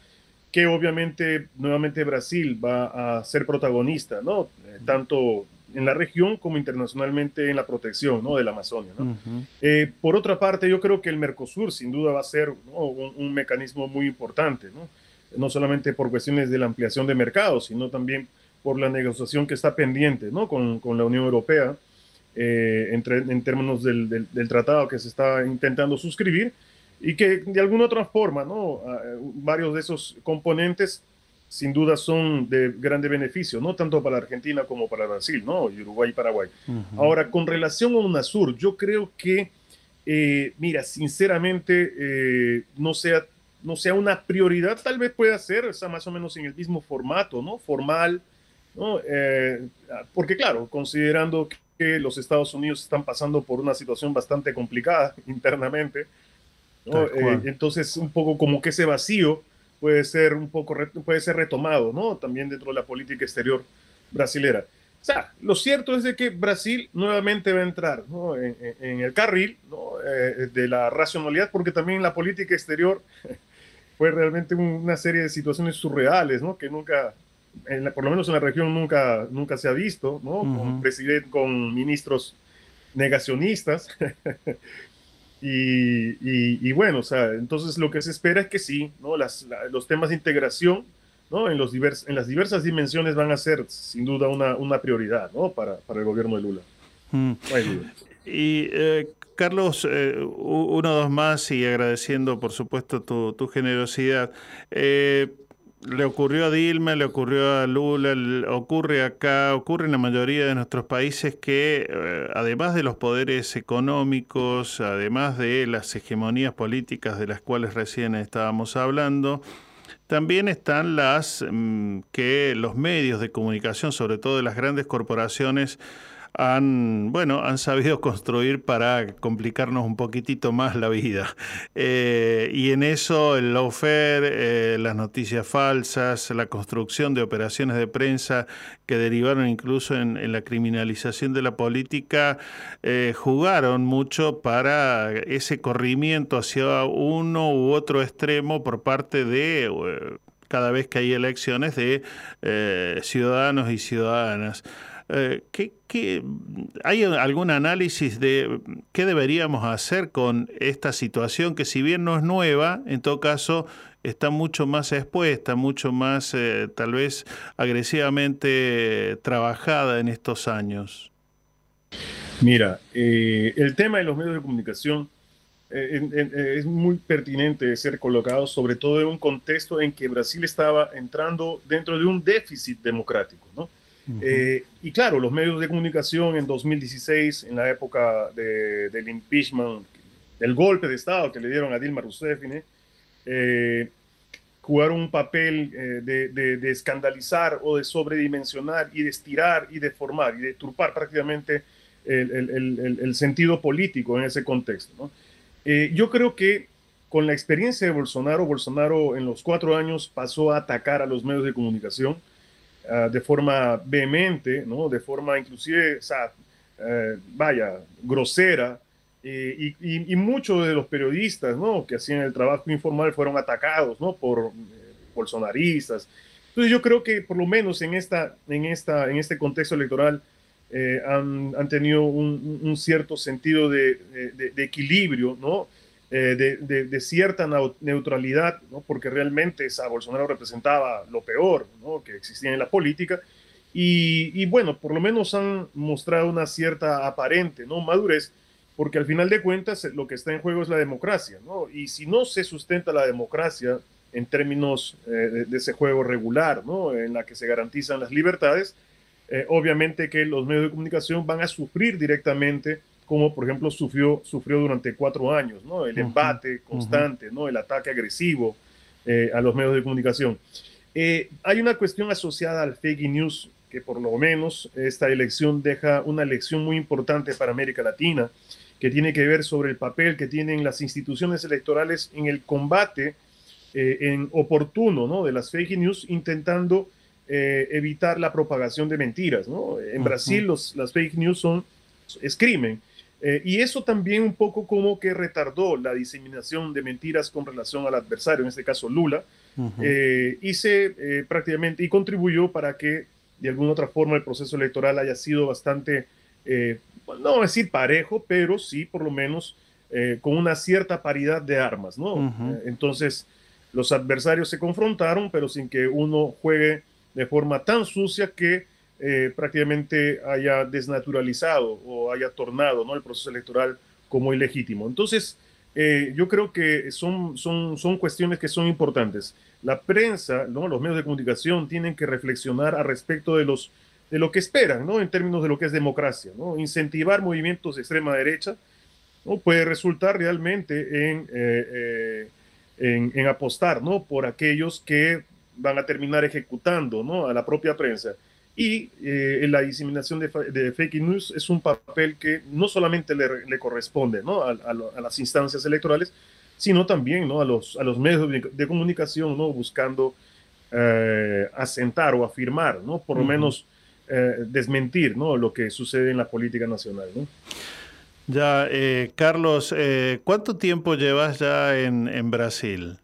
que obviamente nuevamente Brasil va a ser protagonista, ¿no? Eh, tanto en la región como internacionalmente en la protección ¿no? de la Amazonia. ¿no? Eh, por otra parte, yo creo que el Mercosur sin duda va a ser un, mecanismo muy importante, ¿no? no solamente por cuestiones de la ampliación de mercados, sino también por la negociación que está pendiente ¿no? con, con la Unión Europea eh, entre, en términos del, del, tratado que se está intentando suscribir y que de alguna otra forma ¿no? Ah, varios de esos componentes sin duda son de grande beneficio, no tanto para Argentina como para Brasil, ¿no? Uruguay y Paraguay. Ahora, con relación a UNASUR, yo creo que, eh, mira, sinceramente, eh, no, sea, no sea una prioridad, tal vez pueda ser, está más o menos en el mismo formato, ¿no? Formal, ¿no? Eh, porque claro, considerando que los Estados Unidos están pasando por una situación bastante complicada internamente, ¿no? entonces un poco como que ese vacío puede ser un poco, puede ser retomado, ¿no? También dentro de la política exterior brasilera. O sea, lo cierto es de que Brasil nuevamente va a entrar ¿no? en, el carril ¿no? Eh, de la racionalidad, porque también la política exterior fue realmente una serie de situaciones surreales, ¿no? Que nunca, por lo menos en la región nunca, nunca se ha visto, ¿no? Con presidente, con ministros negacionistas, Y, bueno, o sea, entonces lo que se espera es que sí, ¿no? Las, los temas de integración, ¿no? En, los divers, en las diversas dimensiones van a ser sin duda una, una prioridad, ¿no? Para, para, el gobierno de Lula. Mm. y eh, Carlos, eh, uno o dos más y agradeciendo por supuesto tu, tu generosidad. Eh, le ocurrió a Dilma, le ocurrió a Lula, ocurre acá, ocurre en la mayoría de nuestros países que, eh, además de los poderes económicos, además de las hegemonías políticas de las cuales recién estábamos hablando, también están las mm, que los medios de comunicación, sobre todo de las grandes corporaciones, han, bueno, han sabido construir para complicarnos un poquitito más la vida. Eh, y en eso el lawfare, eh, las noticias falsas, la construcción de operaciones de prensa que derivaron incluso en, la criminalización de la política, eh, jugaron mucho para ese corrimiento hacia uno u otro extremo por parte de cada vez que hay elecciones de ciudadanos y ciudadanas. Eh, ¿qué, hay algún análisis de qué deberíamos hacer con esta situación que si bien no es nueva, en todo caso está mucho más expuesta, mucho más eh, tal vez agresivamente trabajada en estos años? Mira, eh, el tema de los medios de comunicación es muy pertinente de ser colocado, sobre todo en un contexto en que Brasil estaba entrando dentro de un déficit democrático, ¿no? Eh, y claro, los medios de comunicación en 2016, en la época del impeachment, del golpe de Estado que le dieron a Dilma Rousseff, eh, jugaron un papel eh, de, escandalizar o de sobredimensionar y de estirar y de formar y de turpar prácticamente el, sentido político en ese contexto. yo creo que con la experiencia de Bolsonaro, Bolsonaro en los cuatro años pasó a atacar a los medios de comunicación Ah, de forma vehemente, ¿no? de forma inclusive, o sea, eh, vaya, grosera, eh, y, y, muchos de los periodistas ¿no? que hacían el trabajo informal fueron atacados ¿no? por eh, bolsonaristas. Entonces yo creo que por lo menos en, esta, en, esta, en este contexto electoral eh, han, han, tenido un, un, cierto sentido de, de, de equilibrio, ¿no? De, de, cierta neutralidad, ¿no? porque realmente esa Bolsonaro representaba lo peor ¿no? que existía en la política. Y, y, bueno, por lo menos han mostrado una cierta aparente ¿no? madurez porque al final de cuentas lo que está en juego es la democracia, ¿no? Y si no se sustenta la democracia en términos eh, de, ese juego regular, ¿no? En la que se garantizan las libertades, eh, obviamente que los medios de comunicación van a sufrir directamente, como por ejemplo sufrió, sufrió durante cuatro años, ¿no? El embate constante, ¿no? El ataque agresivo eh, a los medios de comunicación. hay una cuestión asociada al fake news que por lo menos esta elección deja una lección muy importante para América Latina que tiene que ver sobre el papel que tienen las instituciones electorales en el combate eh, en oportuno ¿no? de las fake news, intentando eh, evitar la propagación de mentiras. ¿no? En Brasil los, las fake news son, es crimen. Eh, y eso también un poco como que retardó la diseminación de mentiras con relación al adversario, en este caso Lula, y se prácticamente y contribuyó para que de alguna otra forma el proceso electoral haya sido bastante no decir parejo, pero sí por lo menos eh, con una cierta paridad de armas, ¿no? Eh, entonces, los adversarios se confrontaron, pero sin que uno juegue de forma tan sucia que eh, prácticamente haya desnaturalizado o haya tornado ¿no? el proceso electoral como ilegítimo. Entonces, yo creo que son, son, son cuestiones que son importantes. La prensa, ¿no? los medios de comunicación tienen que reflexionar al respecto de los de lo que esperan, ¿no? En términos de lo que es democracia, ¿no? Incentivar movimientos de extrema derecha, ¿no? Puede resultar realmente en, eh, eh, en, apostar, ¿no? Por aquellos que van a terminar ejecutando, ¿no? A la propia prensa. Y eh, la diseminación de, fake news es un papel que no solamente le, le corresponde, ¿no? A, a, las instancias electorales, sino también, ¿no? A los, a los medios de, comunicación, ¿no? Buscando asentar o afirmar, ¿no? Por lo menos eh, desmentir ¿no? lo que sucede en la política nacional. ¿no? Ya, eh, Carlos, eh, ¿cuánto tiempo llevas ya en, en Brasil?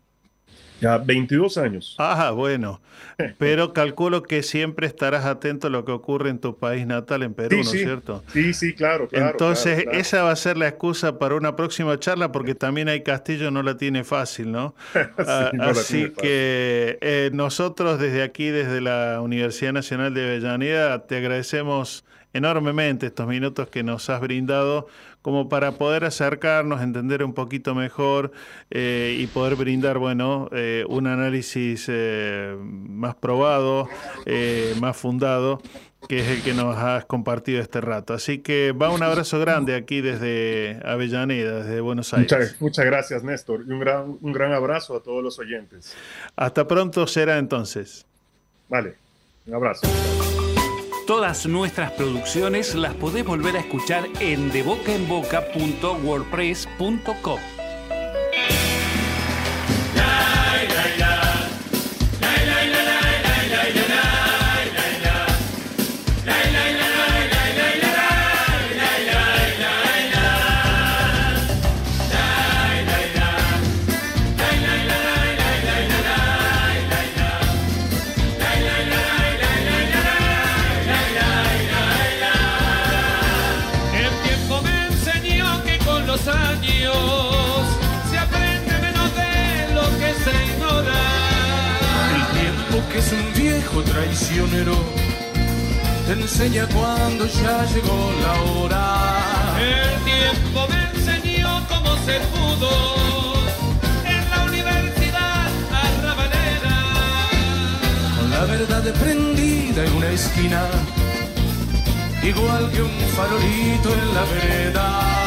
Ya 22 años. Ajá, bueno. Pero calculo que siempre estarás atento a lo que ocurre en tu país natal, en Perú, ¿no es cierto? Sí, sí, claro, claro. Entonces, esa va a ser la excusa para una próxima charla, porque también hay Castillo no la tiene fácil, ¿no? Ah, así que eh, nosotros desde aquí, desde la Universidad Nacional de Avellaneda, te agradecemos enormemente estos minutos que nos has brindado como para poder acercarnos, entender un poquito mejor eh, y poder brindar, bueno, eh, un análisis eh, más probado, más fundado, que es el que nos has compartido este rato. Así que va un abrazo grande aquí desde Avellaneda, desde Buenos Aires. Muchas, muchas gracias, Néstor, y un gran, un gran abrazo a todos los oyentes. Hasta pronto será entonces. Vale, un abrazo. Todas nuestras producciones las podés volver a escuchar en debocaenboca.wordpress.com. te enseña cuando ya llegó la hora. El tiempo me enseñó cómo se pudo en la universidad arrabalera. Con la verdad prendida en una esquina, igual que un farolito en la vereda.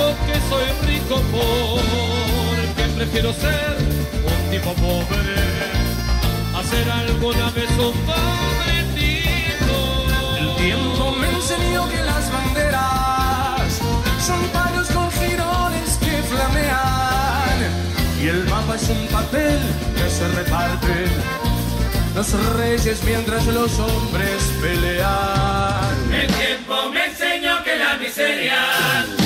Digo que soy rico porque prefiero ser un tipo pobre a ser alguna vez un pobre tipo. El tiempo me enseñó que las banderas son palos con girones que flamean. Y el mapa es un papel que se reparte los reyes mientras los hombres pelean. El tiempo me enseñó que la miseria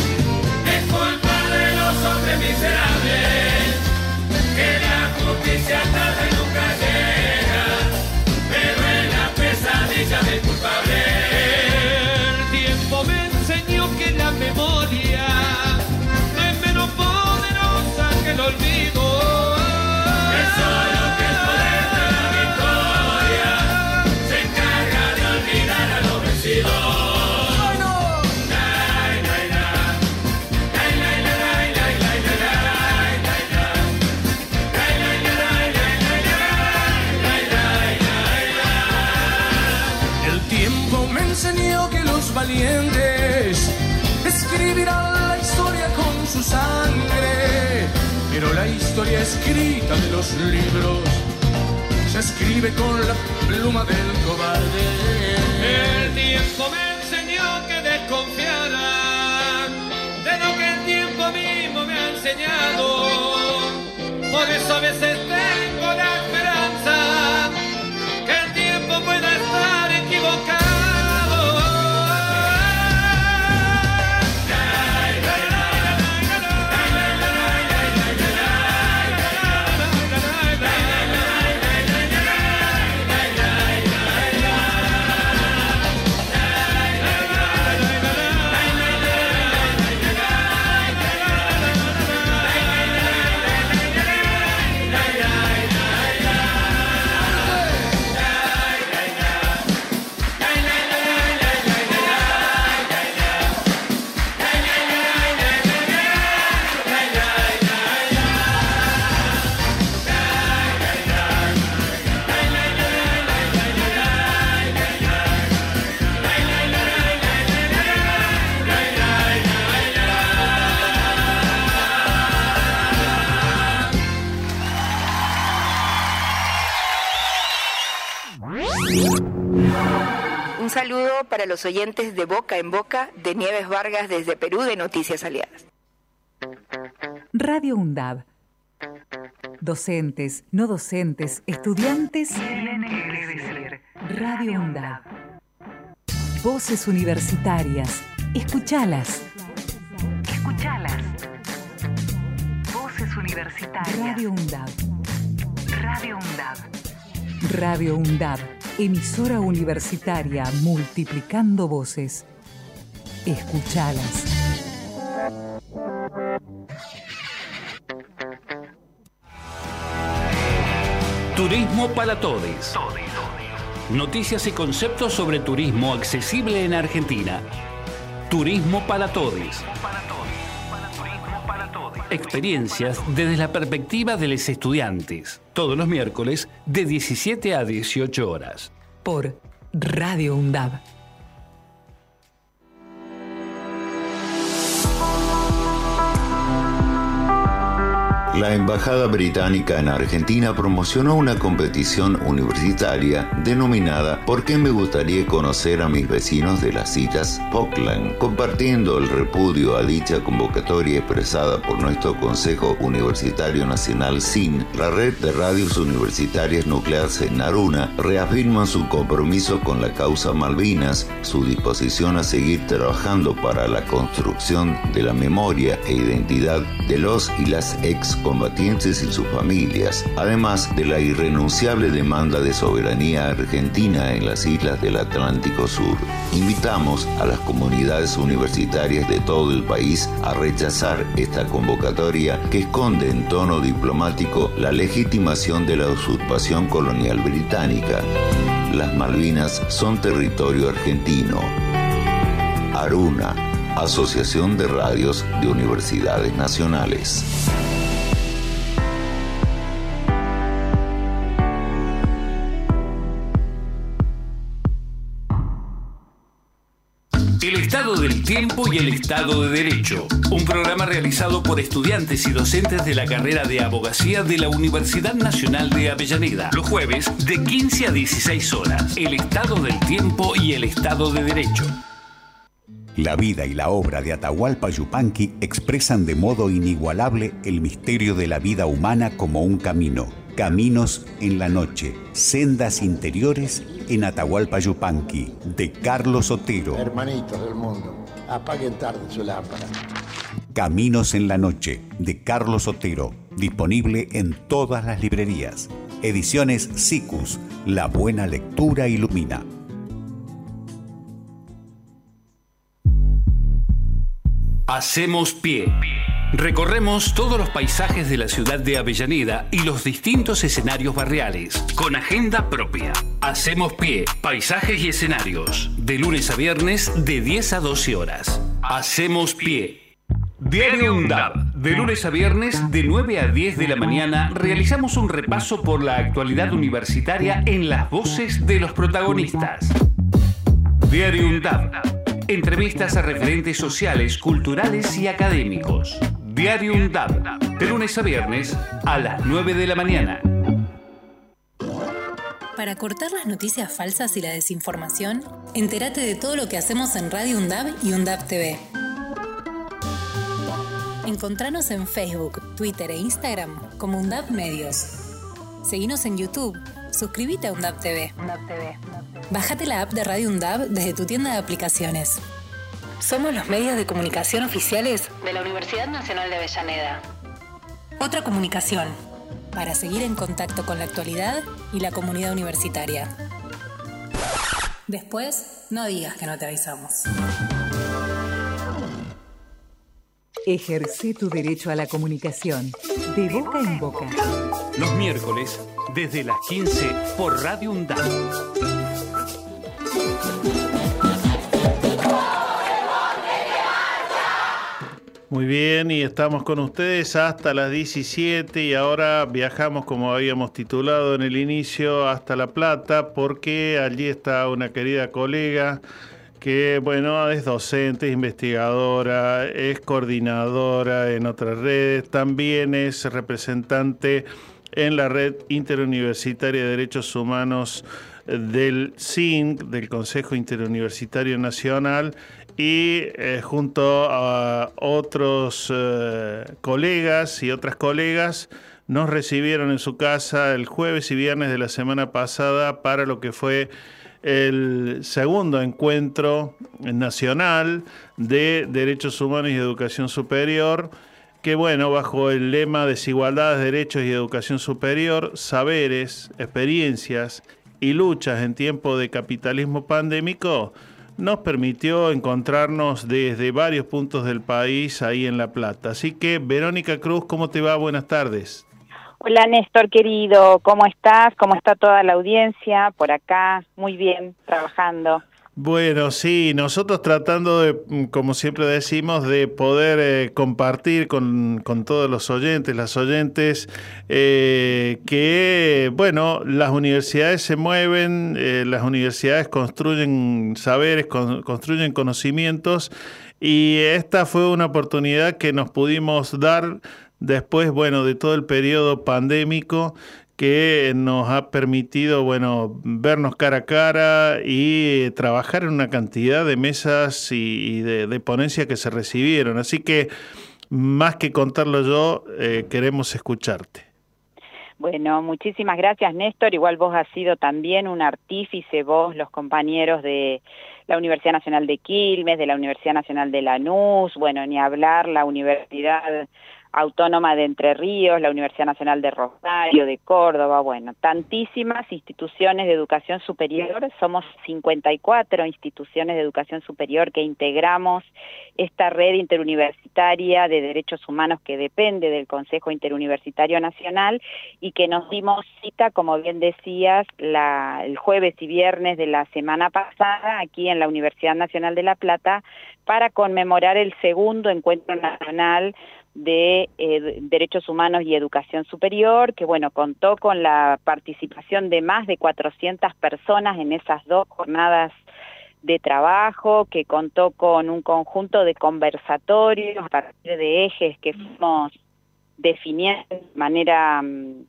pero la historia escrita de los libros se escribe con la pluma del cobarde. El tiempo me enseñó que desconfiara de lo que el tiempo mismo me ha enseñado. Por eso a veces para los oyentes de Boca en Boca de Nieves Vargas desde Perú de Noticias Aliadas. Radio UNDAB. Docentes, no docentes, estudiantes. Radio UNDAB. Voces universitarias. Escuchalas. Escuchalas. Voces universitarias. Radio UNDAB. Radio UNDAB. Radio UNDAB. Emisora universitaria multiplicando voces. Escuchalas. Turismo para todos. Noticias y conceptos sobre turismo accesible en Argentina. Turismo para todos. Experiencias desde la perspectiva de los estudiantes. Todos los miércoles de 17 a 18 horas. Por Radio UNDAB. La Embajada Británica en Argentina promocionó una competición universitaria denominada ¿Por qué me gustaría conocer a mis vecinos de las citas Pockland? Compartiendo el repudio a dicha convocatoria expresada por nuestro Consejo Universitario Nacional SIN, la red de radios universitarias nucleares en Naruna reafirma su compromiso con la causa Malvinas, su disposición a seguir trabajando para la construcción de la memoria e identidad de los y las ex excombatientes y sus familias, además de la irrenunciable demanda de soberanía argentina en las islas del Atlántico Sur. Invitamos a las comunidades universitarias de todo el país a rechazar esta convocatoria que esconde en tono diplomático la legitimación de la usurpación colonial británica. Las Malvinas son territorio argentino. Aruna, Asociación de Radios de Universidades Nacionales. Estado del Tiempo y el Estado de Derecho. Un programa realizado por estudiantes y docentes de la carrera de abogacía de la Universidad Nacional de Avellaneda. Los jueves de 15 a 16 horas. El Estado del Tiempo y el Estado de Derecho. La vida y la obra de Atahualpa Yupanqui expresan de modo inigualable el misterio de la vida humana como un camino. Caminos en la noche, sendas interiores en Atahualpa Yupanqui, de Carlos Otero. Hermanitos del mundo, apaguen tarde su lámpara. Caminos en la noche, de Carlos Otero, disponible en todas las librerías. Ediciones SICUS, la buena lectura ilumina. Hacemos pie. Recorremos todos los paisajes de la ciudad de Avellaneda y los distintos escenarios barriales, con agenda propia. Hacemos pie, paisajes y escenarios, de lunes a viernes de 10 a 12 horas. Hacemos pie. Diario UNDAB, de lunes a viernes de 9 a 10 de la mañana, realizamos un repaso por la actualidad universitaria en las voces de los protagonistas. Diario UNDAB. Entrevistas a referentes sociales, culturales y académicos. Diario UNDAB, de lunes a viernes a las 9 de la mañana. Para cortar las noticias falsas y la desinformación, entérate de todo lo que hacemos en Radio UNDAB y UNDAB TV. Encontranos en Facebook, Twitter e Instagram como UNDAB Medios. Seguinos en YouTube. Suscríbete a UNDAB TV. Bájate la app de Radio UNDAB desde tu tienda de aplicaciones. Somos los medios de comunicación oficiales de la Universidad Nacional de Avellaneda. Otra comunicación, para seguir en contacto con la actualidad y la comunidad universitaria. Después, no digas que no te avisamos. Ejerce tu derecho a la comunicación, de boca en boca. Los miércoles, desde las 15 por Radio UNDAB. Muy bien, y estamos con ustedes hasta las 17 y ahora viajamos, como habíamos titulado en el inicio, hasta La Plata, porque allí está una querida colega que, bueno, es docente, es investigadora, es coordinadora en otras redes, también es representante en la red interuniversitaria de derechos humanos del CINC, del Consejo Interuniversitario Nacional, y eh, junto a otros eh, colegas y otras colegas nos recibieron en su casa el jueves y viernes de la semana pasada para lo que fue el segundo encuentro nacional de derechos humanos y educación superior, que bueno, bajo el lema Desigualdades, Derechos y Educación Superior, Saberes, Experiencias y Luchas en tiempo de capitalismo pandémico, nos permitió encontrarnos desde varios puntos del país ahí en La Plata. Así que, Verónica Cruz, ¿cómo te va? Buenas tardes. Hola Néstor querido, ¿cómo estás? ¿Cómo está toda la audiencia por acá? Muy bien, trabajando. Bueno, sí, nosotros tratando de, mm, como siempre decimos, de poder eh, compartir con, con, todos los oyentes, las oyentes, eh, que, bueno, las universidades se mueven, eh, las universidades construyen saberes, con, construyen conocimientos, y esta fue una oportunidad que nos pudimos dar después, bueno, de todo el periodo pandémico que nos ha permitido, bueno, vernos cara a cara y trabajar en una cantidad de mesas y, de, de ponencias que se recibieron. Así que, más que contarlo yo, eh, queremos escucharte. Bueno, muchísimas gracias Néstor. Igual vos has sido también un artífice, vos, los compañeros de la Universidad Nacional de Quilmes, de la Universidad Nacional de Lanús, bueno, ni hablar, la Universidad Autónoma de Entre Ríos, la Universidad Nacional de Rosario, de Córdoba, bueno, tantísimas instituciones de educación superior, somos 54 instituciones de educación superior que integramos esta red interuniversitaria de derechos humanos que depende del Consejo Interuniversitario Nacional y que nos dimos cita, como bien decías, el jueves y viernes de la semana pasada aquí en la Universidad Nacional de La Plata para conmemorar el segundo encuentro nacional de eh, Derechos Humanos y Educación Superior, que bueno, contó con la participación de más de 400 personas en esas dos jornadas de trabajo, que contó con un conjunto de conversatorios a partir de ejes que fuimos definiendo de manera mm,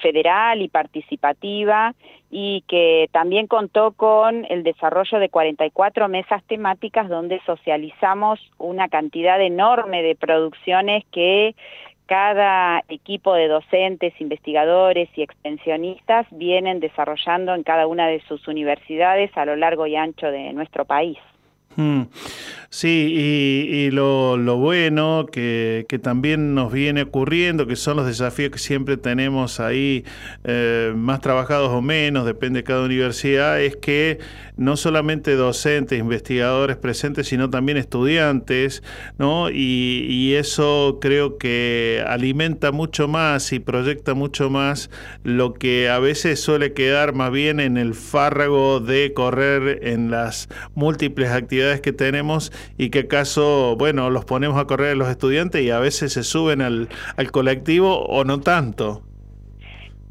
federal y participativa y que también contó con el desarrollo de 44 mesas temáticas donde socializamos una cantidad enorme de producciones que cada equipo de docentes, investigadores y extensionistas vienen desarrollando en cada una de sus universidades a lo largo y ancho de nuestro país. Mm. Sí, y, lo, bueno que, también nos viene ocurriendo, que son los desafíos que siempre tenemos ahí, eh, más trabajados o menos, depende de cada universidad, es que no solamente docentes, investigadores presentes, sino también estudiantes, ¿no? Y, y eso creo que alimenta mucho más y proyecta mucho más lo que a veces suele quedar más bien en el fárrago de correr en las múltiples actividades que tenemos y que acaso, bueno, los ponemos a correr los estudiantes y a veces se suben al, al colectivo o no tanto.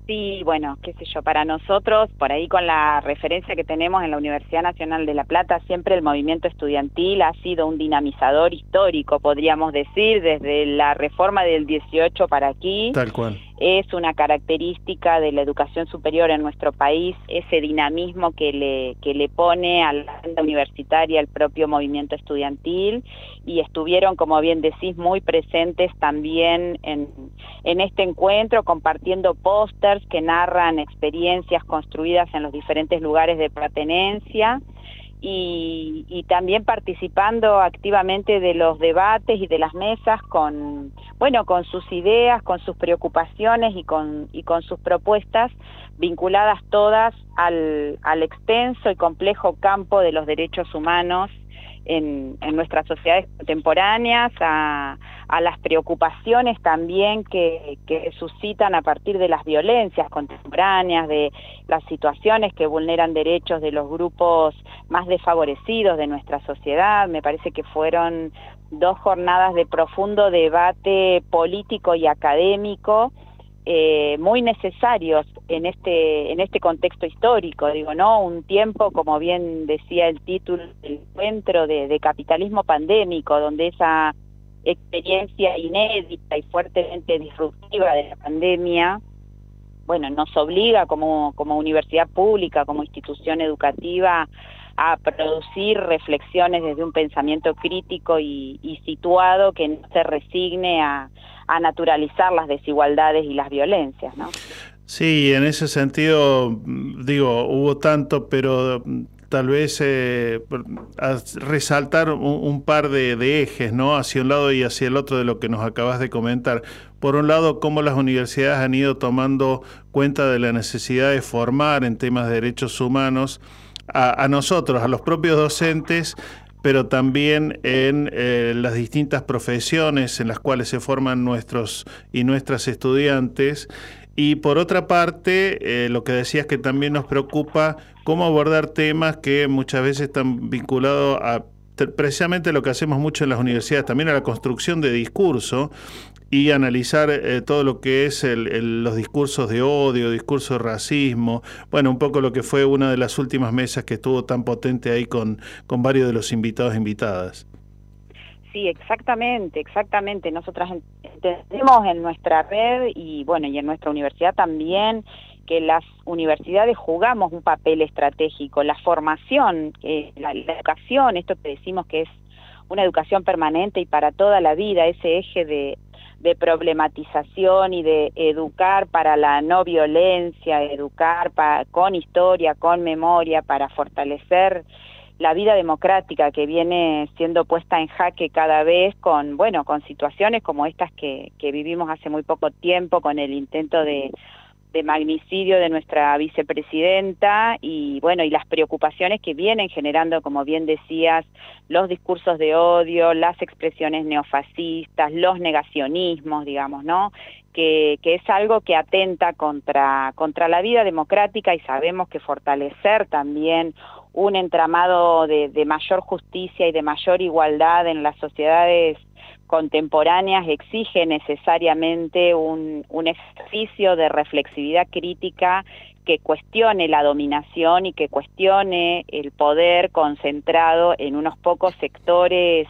Sí, bueno, qué sé yo, para nosotros, por ahí con la referencia que tenemos en la Universidad Nacional de La Plata, siempre el movimiento estudiantil ha sido un dinamizador histórico, podríamos decir, desde la reforma del 18 para aquí. Tal cual es una característica de la educación superior en nuestro país, ese dinamismo que le, que le pone a la universitaria el propio movimiento estudiantil y estuvieron, como bien decís, muy presentes también en, en este encuentro, compartiendo pósters que narran experiencias construidas en los diferentes lugares de pertenencia y, también participando activamente de los debates y de las mesas con, bueno, con sus ideas, con sus preocupaciones y con, y con sus propuestas vinculadas todas al, al extenso y complejo campo de los derechos humanos en, nuestras sociedades contemporáneas, a, las preocupaciones también que, suscitan a partir de las violencias contemporáneas, de las situaciones que vulneran derechos de los grupos más desfavorecidos de nuestra sociedad. Me parece que fueron dos jornadas de profundo debate político y académico eh, muy necesarios en este en este contexto histórico digo no un tiempo como bien decía el título del encuentro de, capitalismo pandémico donde esa experiencia inédita y fuertemente disruptiva de la pandemia bueno nos obliga como como universidad pública como institución educativa a producir reflexiones desde un pensamiento crítico y situado que no se resigne a, a naturalizar las desigualdades y las violencias, ¿no? Sí, en ese sentido, digo, hubo tanto, pero tal vez eh, resaltar un, par de, ejes, ¿no? Hacia un lado y hacia el otro de lo que nos acabas de comentar. Por un lado, cómo las universidades han ido tomando cuenta de la necesidad de formar en temas de derechos humanos a nosotros, a los propios docentes, pero también en eh, las distintas profesiones en las cuales se forman nuestros y nuestras estudiantes. Y por otra parte, eh, lo que decías que también nos preocupa, cómo abordar temas que muchas veces están vinculados a precisamente lo que hacemos mucho en las universidades, también a la construcción de discurso y analizar eh, todo lo que es los discursos de odio, discursos de racismo, bueno, un poco lo que fue una de las últimas mesas que estuvo tan potente ahí con, con varios de los invitados e invitadas. Sí, exactamente, exactamente. Nosotras entendemos en nuestra red y bueno, y en nuestra universidad también que las universidades jugamos un papel estratégico, la formación, eh, la educación, esto que decimos que es una educación permanente y para toda la vida, ese eje de, de problematización y de educar para la no violencia, educar con historia, con memoria, para fortalecer la vida democrática que viene siendo puesta en jaque cada vez con, bueno, con situaciones como estas que, que vivimos hace muy poco tiempo, con el intento de, de magnicidio de nuestra vicepresidenta y bueno y las preocupaciones que vienen generando como bien decías los discursos de odio las expresiones neofascistas los negacionismos digamos no que, que es algo que atenta contra contra la vida democrática y sabemos que fortalecer también un entramado de, de mayor justicia y de mayor igualdad en las sociedades contemporáneas exige necesariamente un, un ejercicio de reflexividad crítica que cuestione la dominación y que cuestione el poder concentrado en unos pocos sectores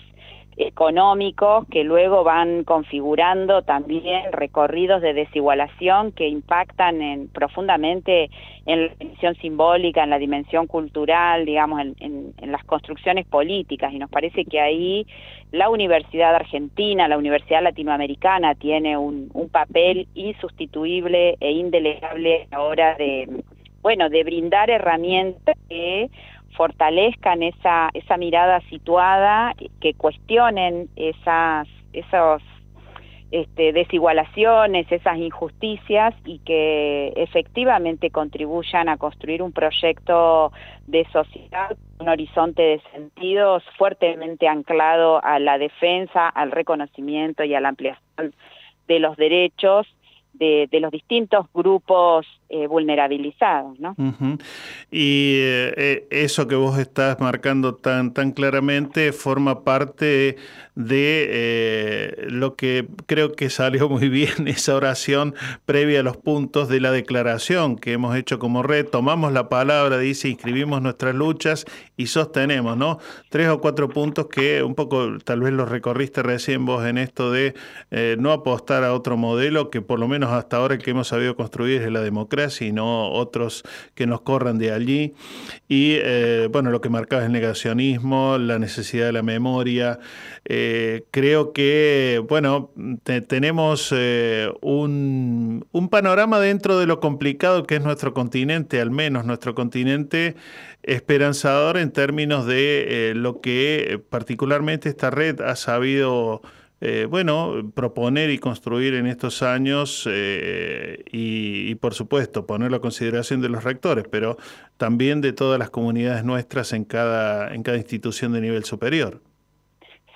económicos que luego van configurando también recorridos de desigualación que impactan en, profundamente en la dimensión simbólica, en la dimensión cultural, digamos, en, las construcciones políticas. Y nos parece que ahí la Universidad Argentina, la Universidad Latinoamericana tiene un, un papel insustituible e indelegable a la hora de, bueno, de brindar herramientas que fortalezcan esa, esa mirada situada, que cuestionen esas, esos este, desigualaciones, esas injusticias y que efectivamente contribuyan a construir un proyecto de sociedad, un horizonte de sentidos fuertemente anclado a la defensa, al reconocimiento y a la ampliación de los derechos de, de los distintos grupos eh, vulnerabilizados, ¿no? Y eh, eso que vos estás marcando tan, tan claramente forma parte de eh, lo que creo que salió muy bien, esa oración previa a los puntos de la declaración que hemos hecho como red. Tomamos la palabra, dice, inscribimos nuestras luchas y sostenemos, ¿no? Tres o cuatro puntos que un poco tal vez los recorriste recién vos en esto de eh, no apostar a otro modelo que por lo menos hasta ahora el que hemos sabido construir es la democracia y no otros que nos corran de allí. Y eh, bueno, lo que marcaba es el negacionismo, la necesidad de la memoria. Eh, creo que, bueno, te, tenemos eh, un, un panorama dentro de lo complicado que es nuestro continente, al menos nuestro continente esperanzador en términos de lo que particularmente esta red ha sabido eh, bueno, proponer y construir en estos años eh, y, y, por supuesto, ponerlo a consideración de los rectores, pero también de todas las comunidades nuestras en cada, en cada institución de nivel superior.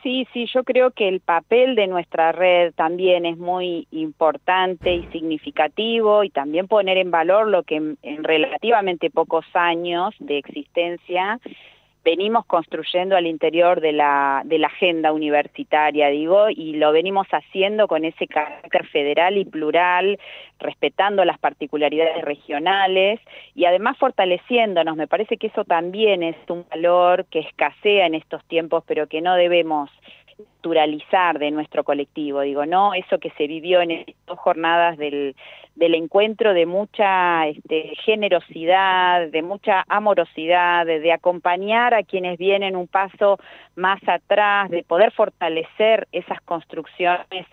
Sí, sí, yo creo que el papel de nuestra red también es muy importante y significativo y también poner en valor lo que en, en relativamente pocos años de existencia venimos construyendo al interior de la, de la agenda universitaria, digo, y lo venimos haciendo con ese carácter federal y plural, respetando las particularidades regionales y además fortaleciéndonos. Me parece que eso también es un valor que escasea en estos tiempos, pero que no debemos naturalizar de nuestro colectivo, digo, ¿no? Eso que se vivió en estas dos jornadas del, del encuentro de mucha este, generosidad, de mucha amorosidad, de, de, acompañar a quienes vienen un paso más atrás, de poder fortalecer esas construcciones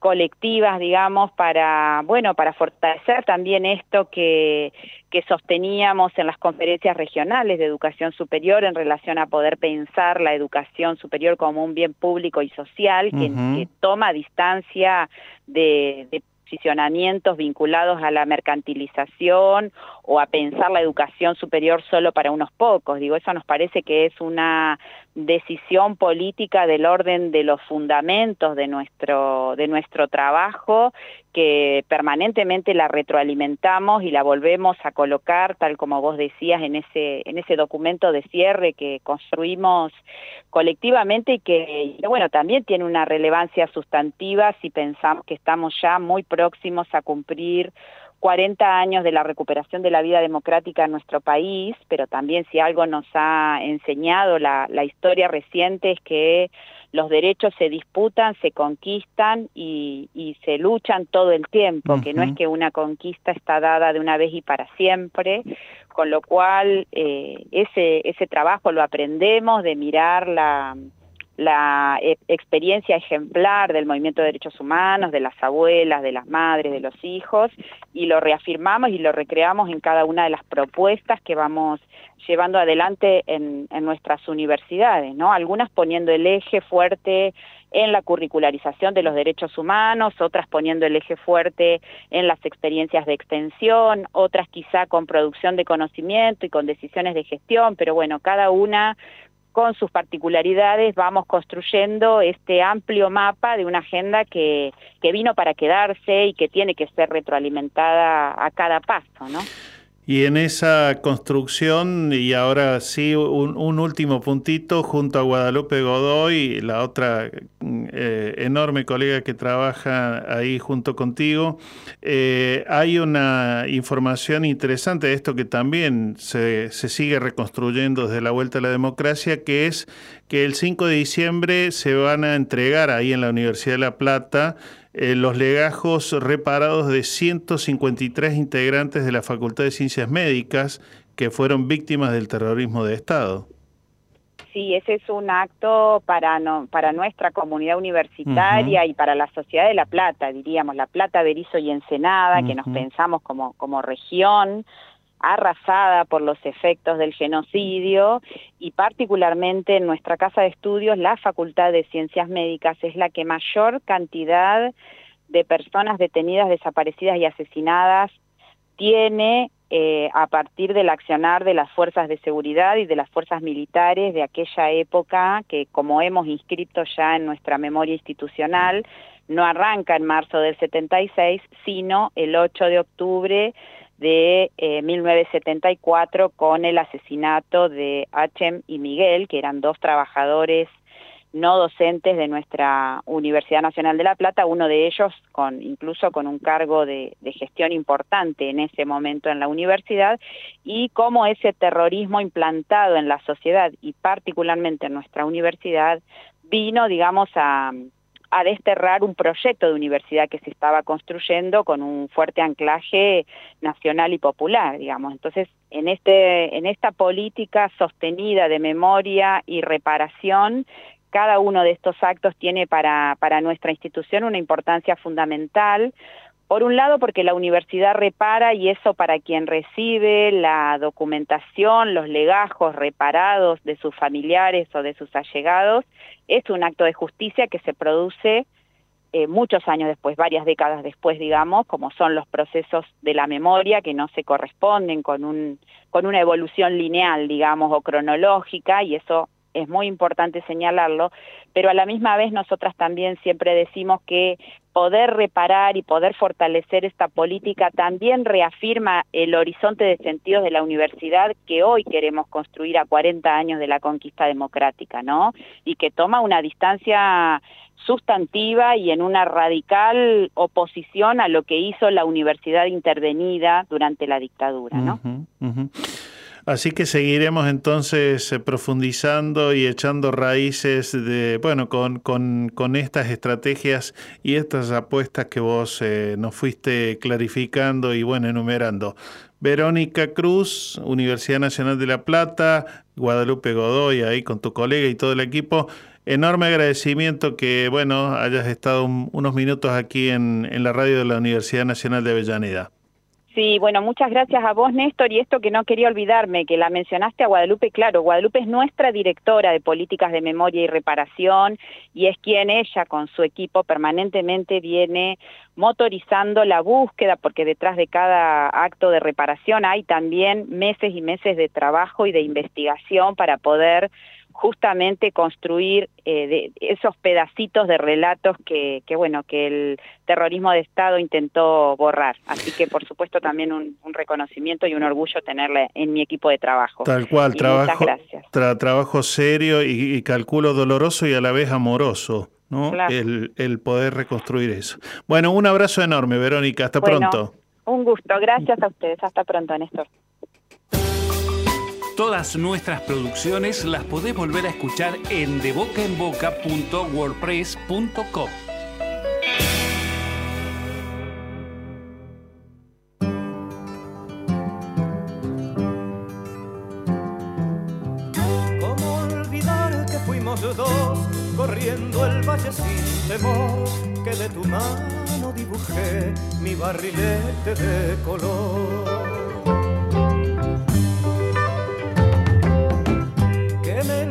colectivas, digamos, para, bueno, para fortalecer también esto que, que sosteníamos en las conferencias regionales de educación superior en relación a poder pensar la educación superior como un bien público y social que, uh -huh. que toma distancia de, de posicionamientos vinculados a la mercantilización o a pensar la educación superior solo para unos pocos. Digo, eso nos parece que es una decisión política del orden de los fundamentos de nuestro, de nuestro trabajo que permanentemente la retroalimentamos y la volvemos a colocar, tal como vos decías, en ese, en ese documento de cierre que construimos colectivamente y que, bueno, también tiene una relevancia sustantiva si pensamos que estamos ya muy próximos a cumplir 40 años de la recuperación de la vida democrática en nuestro país, pero también si algo nos ha enseñado la, la historia reciente es que los derechos se disputan, se conquistan y, y se luchan todo el tiempo, uh -huh. que no es que una conquista está dada de una vez y para siempre, con lo cual eh, ese, ese trabajo lo aprendemos de mirar la la eh, experiencia ejemplar del movimiento de derechos humanos, de las abuelas, de las madres, de los hijos, y lo reafirmamos y lo recreamos en cada una de las propuestas que vamos llevando adelante en, en nuestras universidades, ¿no? Algunas poniendo el eje fuerte en la curricularización de los derechos humanos, otras poniendo el eje fuerte en las experiencias de extensión, otras quizá con producción de conocimiento y con decisiones de gestión, pero bueno, cada una con sus particularidades vamos construyendo este amplio mapa de una agenda que, que vino para quedarse y que tiene que ser retroalimentada a cada paso, ¿no? Y en esa construcción, y ahora sí, un, último puntito, junto a Guadalupe Godoy, la otra eh, enorme colega que trabaja ahí junto contigo, eh, hay una información interesante de esto que también se, se sigue reconstruyendo desde la vuelta a la democracia, que es que el 5 de diciembre se van a entregar ahí en la Universidad de La Plata eh, los legajos reparados de 153 integrantes de la Facultad de Ciencias Médicas que fueron víctimas del terrorismo de Estado. Sí, ese es un acto para, no, para nuestra comunidad universitaria y para la sociedad de La Plata, diríamos, La Plata, Berizo y Ensenada, que nos pensamos como, como región arrasada por los efectos del genocidio y particularmente en nuestra casa de estudios la Facultad de Ciencias Médicas es la que mayor cantidad de personas detenidas, desaparecidas y asesinadas tiene eh, a partir del accionar de las fuerzas de seguridad y de las fuerzas militares de aquella época que como hemos inscrito ya en nuestra memoria institucional, no arranca en marzo del 76, sino el 8 de octubre de 1974 eh, con el asesinato de Hachem y Miguel, que eran dos trabajadores no docentes de nuestra Universidad Nacional de La Plata, uno de ellos con incluso con un cargo de, de, gestión importante en ese momento en la universidad, y cómo ese terrorismo implantado en la sociedad y particularmente en nuestra universidad vino, digamos, a, a desterrar un proyecto de universidad que se estaba construyendo con un fuerte anclaje nacional y popular, digamos. Entonces, en este en esta política sostenida de memoria y reparación, cada uno de estos actos tiene para para nuestra institución una importancia fundamental por un lado, porque la universidad repara y eso para quien recibe la documentación, los legajos reparados de sus familiares o de sus allegados, es un acto de justicia que se produce eh, muchos años después, varias décadas después, digamos, como son los procesos de la memoria que no se corresponden con, un, con una evolución lineal, digamos, o cronológica, y eso es muy importante señalarlo, pero a la misma vez nosotras también siempre decimos que poder reparar y poder fortalecer esta política también reafirma el horizonte de sentidos de la universidad que hoy queremos construir a 40 años de la conquista democrática, ¿no? Y que toma una distancia sustantiva y en una radical oposición a lo que hizo la universidad intervenida durante la dictadura, ¿no? Así que seguiremos entonces eh, profundizando y echando raíces de, bueno, con, con, estas estrategias y estas apuestas que vos eh, nos fuiste clarificando y bueno, enumerando. Verónica Cruz, Universidad Nacional de La Plata, Guadalupe Godoy, ahí con tu colega y todo el equipo. Enorme agradecimiento que, bueno, hayas estado unos minutos aquí en, en la radio de la Universidad Nacional de Avellaneda. Sí, bueno, muchas gracias a vos, Néstor, y esto que no quería olvidarme, que la mencionaste a Guadalupe, claro, Guadalupe es nuestra directora de políticas de memoria y reparación y es quien ella con su equipo permanentemente viene motorizando la búsqueda, porque detrás de cada acto de reparación hay también meses y meses de trabajo y de investigación para poder justamente construir eh, de esos pedacitos de relatos que, que, bueno, que el terrorismo de Estado intentó borrar. Así que, por supuesto, también un, reconocimiento y un orgullo tenerle en mi equipo de trabajo. Tal cual, trabajo, trabajo serio y, calculo doloroso y a la vez amoroso. ¿no? El, el, poder reconstruir eso. Bueno, un abrazo enorme, Verónica. Hasta pronto. Un gusto. Gracias a ustedes. Hasta pronto, Néstor. Todas nuestras producciones las podés volver a escuchar en debocaenboca.wordpress.com. ¿Cómo olvidar que fuimos dos? recorriendo el valle sin temor, que de tu mano dibujé mi barrilete de color.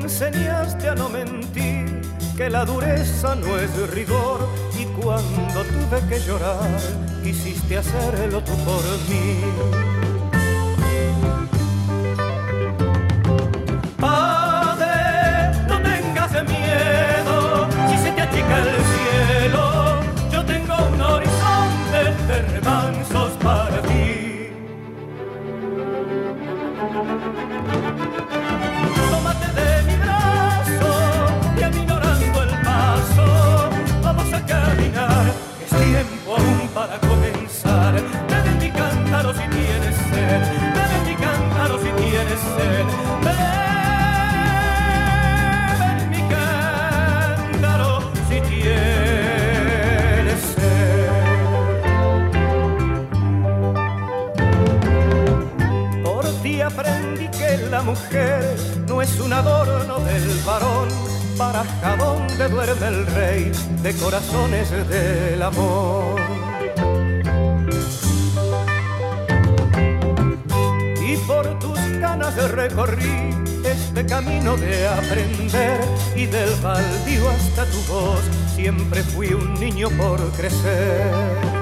Enseñaste a no mentir, que la dureza no es rigor, y cuando tuve que llorar, quisiste hacerlo tú por mí. Padre, no tengas miedo, si se te achica el cielo, yo tengo un horizonte de remansos para ti. Es tiempo aún para comenzar. Bebe mi cántaro si tienes sed, bebe mi cántaro si tienes sed. Bebe mi cántaro si tienes sed. Por ti aprendí que la mujer no es un adorno del varón, para jabón de duerme el rey de corazones del amor. Y por tus ganas recorrí este camino de aprender y del baldío hasta tu voz siempre fui un niño por crecer.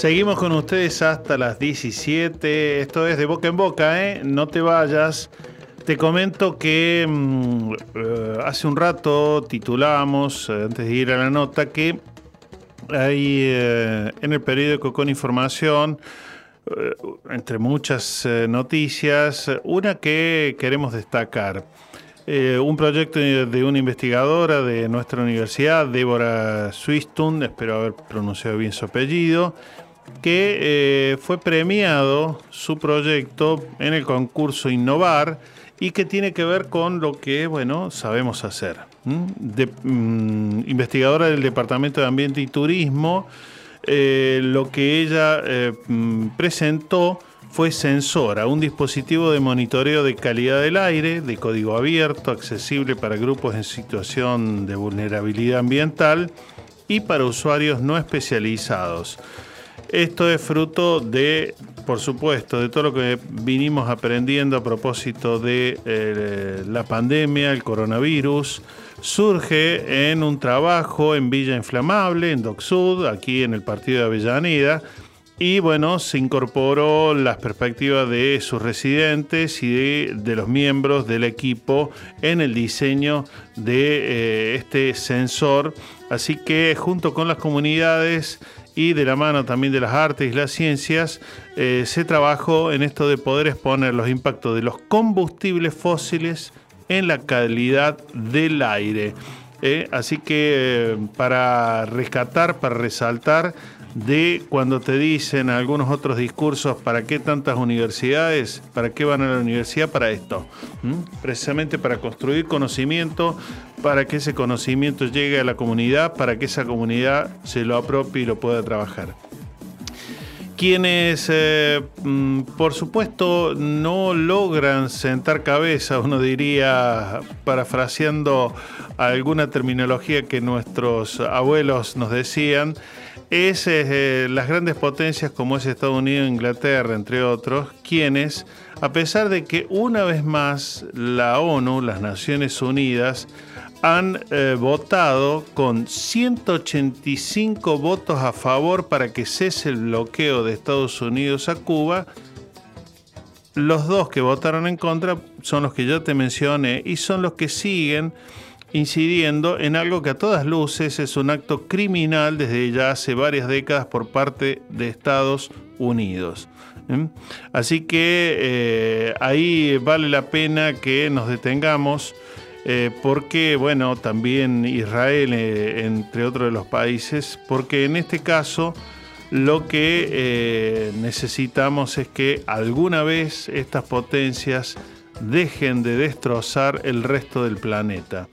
Seguimos con ustedes hasta las 17. Esto es de boca en boca, ¿eh? No te vayas. Te comento que mm, eh, hace un rato titulamos, eh, antes de ir a la nota, que hay eh, en el periódico con información, entre muchas noticias, una que queremos destacar. Un proyecto de una investigadora de nuestra universidad, Débora Swistun, espero haber pronunciado bien su apellido, que eh, fue premiado su proyecto en el concurso Innovar y que tiene que ver con lo que, bueno, sabemos hacer. mm, investigadora del Departamento de Ambiente y Turismo, eh, lo que ella eh, mm, presentó fue Sensora, un dispositivo de monitoreo de calidad del aire, de código abierto, accesible para grupos en situación de vulnerabilidad ambiental y para usuarios no especializados. Esto es fruto de, por supuesto, de todo lo que vinimos aprendiendo a propósito de eh, la pandemia, el coronavirus. Surge en un trabajo en Villa Inflamable, en Doc Sud, aquí en el partido de Avellaneda. Y bueno, se incorporó las perspectivas de sus residentes y de, de los miembros del equipo en el diseño de eh, este sensor. Así que junto con las comunidades y de la mano también de las artes y las ciencias, eh, se trabajó en esto de poder exponer los impactos de los combustibles fósiles en la calidad del aire. Eh, así que eh, para rescatar, para resaltar de cuando te dicen algunos otros discursos, ¿para qué tantas universidades? ¿Para qué van a la universidad? Para esto. Precisamente para construir conocimiento, para que ese conocimiento llegue a la comunidad, para que esa comunidad se lo apropie y lo pueda trabajar. Quienes, eh, mm, por supuesto, no logran sentar cabeza, uno diría, parafraseando alguna terminología que nuestros abuelos nos decían, es eh, las grandes potencias como es Estados Unidos Inglaterra, entre otros, quienes, a pesar de que una vez más la ONU, las Naciones Unidas, han eh, votado con 185 votos a favor para que cese el bloqueo de Estados Unidos a Cuba. Los dos que votaron en contra son los que ya te mencioné y son los que siguen incidiendo en algo que a todas luces es un acto criminal desde ya hace varias décadas por parte de Estados Unidos. Así que eh, ahí vale la pena que nos detengamos. Eh, porque, bueno, también Israel, eh, entre otros de los países, porque en este caso lo que necesitamos es que alguna vez estas potencias dejen de destrozar el resto del planeta.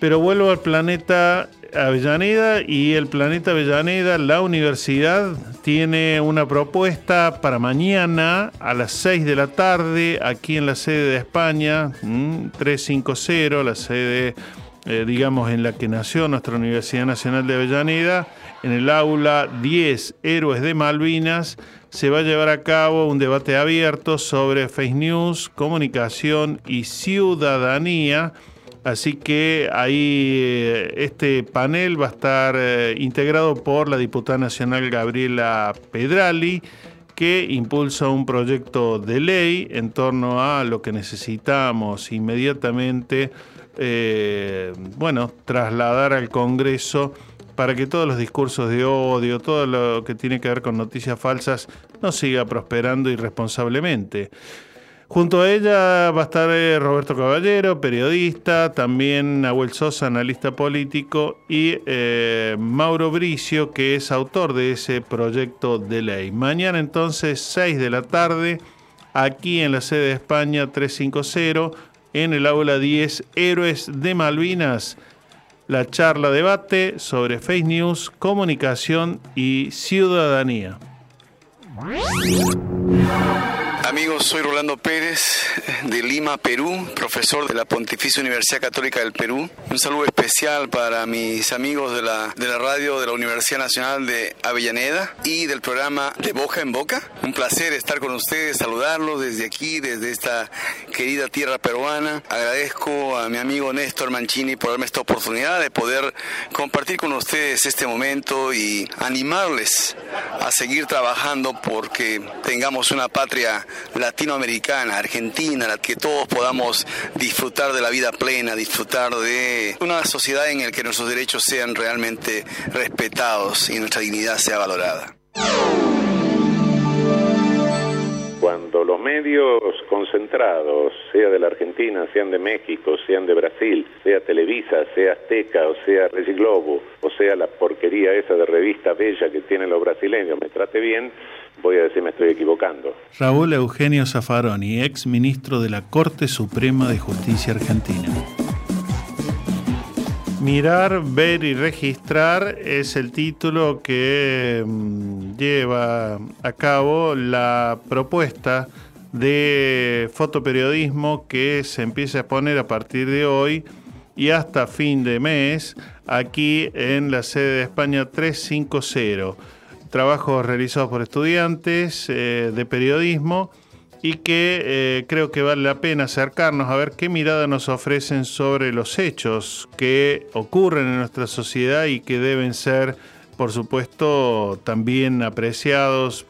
Pero vuelvo al planeta Avellaneda y el planeta Avellaneda, la universidad tiene una propuesta para mañana a las 6 de la tarde aquí en la sede de España, 350, la sede, eh, digamos, en la que nació nuestra Universidad Nacional de Avellaneda, en el aula 10 Héroes de Malvinas. Se va a llevar a cabo un debate abierto sobre fake news, comunicación y ciudadanía Así que ahí eh, este panel va a estar eh, integrado por la diputada nacional Gabriela Pedrali, que impulsa un proyecto de ley en torno a lo que necesitamos inmediatamente, eh, bueno, trasladar al Congreso para que todos los discursos de odio, todo lo que tiene que ver con noticias falsas, no siga prosperando irresponsablemente. Junto a ella va a estar eh, Roberto Caballero, periodista, también Nahuel Sosa, analista político, y eh, Mauro Bricio, que es autor de ese proyecto de ley. Mañana entonces, 6 de la tarde, aquí en la sede de España 350, en el aula 10, Héroes de Malvinas, la charla debate sobre fake news, comunicación y ciudadanía. Amigos, soy Rolando Pérez de Lima, Perú, profesor de la Pontificia Universidad Católica del Perú. Un saludo especial para mis amigos de la, de la radio de la Universidad Nacional de Avellaneda y del programa De Boca en Boca. Un placer estar con ustedes, saludarlos desde aquí, desde esta querida tierra peruana. Agradezco a mi amigo Néstor Mancini por darme esta oportunidad de poder compartir con ustedes este momento y animarles a seguir trabajando porque tengamos una patria latinoamericana, argentina, la que todos podamos disfrutar de la vida plena, disfrutar de una sociedad en la que nuestros derechos sean realmente respetados y nuestra dignidad sea valorada. Cuando los medios concentrados, sea de la Argentina, sean de México, sean de Brasil, sea Televisa, sea Azteca, o sea Regi Globo, o sea la porquería esa de revista bella que tienen los brasileños, me trate bien, voy a decir me estoy equivocando. Raúl Eugenio Zaffaroni, ex ministro de la Corte Suprema de Justicia Argentina. Mirar, ver y registrar es el título que mm, lleva a cabo la propuesta de fotoperiodismo que se empieza a poner a partir de hoy y hasta fin de mes aquí en la sede de España 350 trabajos realizados por estudiantes eh, de periodismo y que eh, creo que vale la pena acercarnos a ver qué mirada nos ofrecen sobre los hechos que ocurren en nuestra sociedad y que deben ser, por supuesto, también apreciados,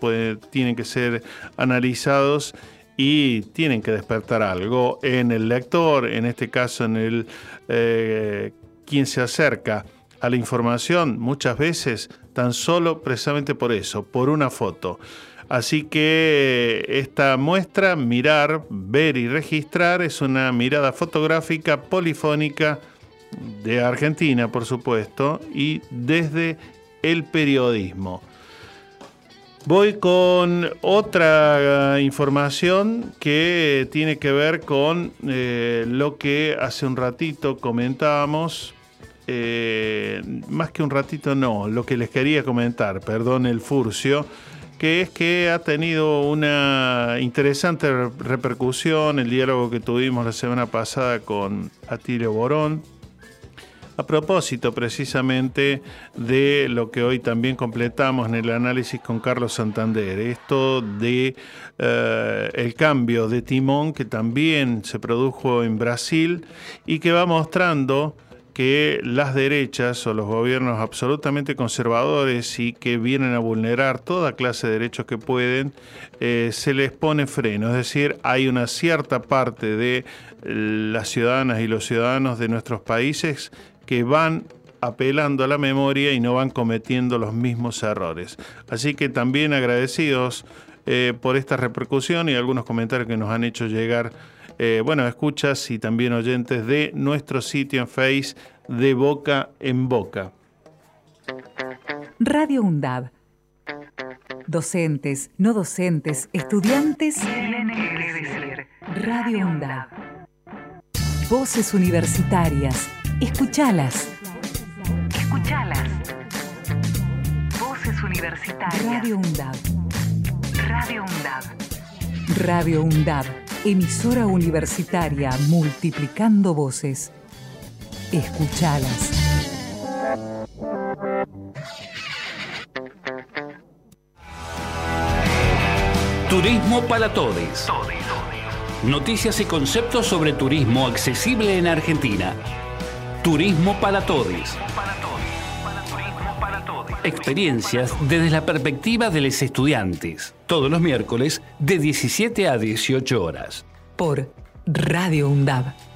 tienen que ser analizados y tienen que despertar algo en el lector, en este caso en el eh, quien se acerca a la información. Muchas veces tan solo precisamente por eso, por una foto. Así que esta muestra, mirar, ver y registrar, es una mirada fotográfica polifónica de Argentina, por supuesto, y desde el periodismo. Voy con otra información que tiene que ver con eh, lo que hace un ratito comentábamos eh, más que un ratito no, lo que les quería comentar, perdón el furcio, que es que ha tenido una interesante repercusión el diálogo que tuvimos la semana pasada con Atilio Borón, a propósito precisamente de lo que hoy también completamos en el análisis con Carlos Santander, esto de eh, el cambio de timón que también se produjo en Brasil y que va mostrando que las derechas o los gobiernos absolutamente conservadores y que vienen a vulnerar toda clase de derechos que pueden, eh, se les pone freno. Es decir, hay una cierta parte de las ciudadanas y los ciudadanos de nuestros países que van apelando a la memoria y no van cometiendo los mismos errores. Así que también agradecidos eh, por esta repercusión y algunos comentarios que nos han hecho llegar eh, bueno, escuchas y también oyentes de nuestro sitio en Face de Boca en Boca. Radio UNDAB. Docentes, no docentes, estudiantes. Radio UNDAB. Voces universitarias. Escuchalas. Escuchalas. Voces universitarias. Radio UNDAB. Radio UNDAB. Radio UNDAB emisora universitaria multiplicando voces. Escuchalas. Turismo para todos. Noticias y conceptos sobre turismo accesible en Argentina. Turismo para todos. Experiencias desde la perspectiva de los estudiantes. Todos los miércoles de 17 a 18 horas. Por Radio UNDAB.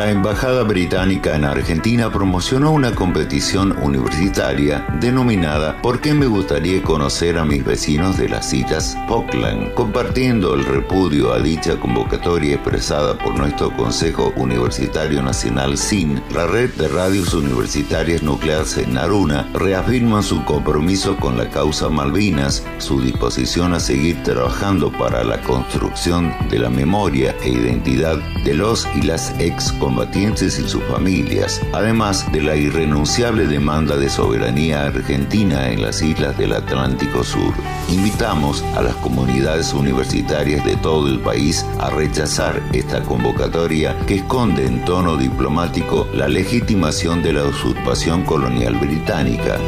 La Embajada Británica en Argentina promocionó una competición universitaria denominada ¿Por qué me gustaría conocer a mis vecinos de las citas Pockland? Compartiendo el repudio a dicha convocatoria expresada por nuestro Consejo Universitario Nacional SIN, la red de radios universitarias nucleares en Naruna reafirma su compromiso con la causa Malvinas, su disposición a seguir trabajando para la construcción de la memoria e identidad de los y las ex combatientes y sus familias, además de la irrenunciable demanda de soberanía argentina en las islas del Atlántico Sur. Invitamos a las comunidades universitarias de todo el país a rechazar esta convocatoria que esconde en tono diplomático la legitimación de la usurpación colonial británica.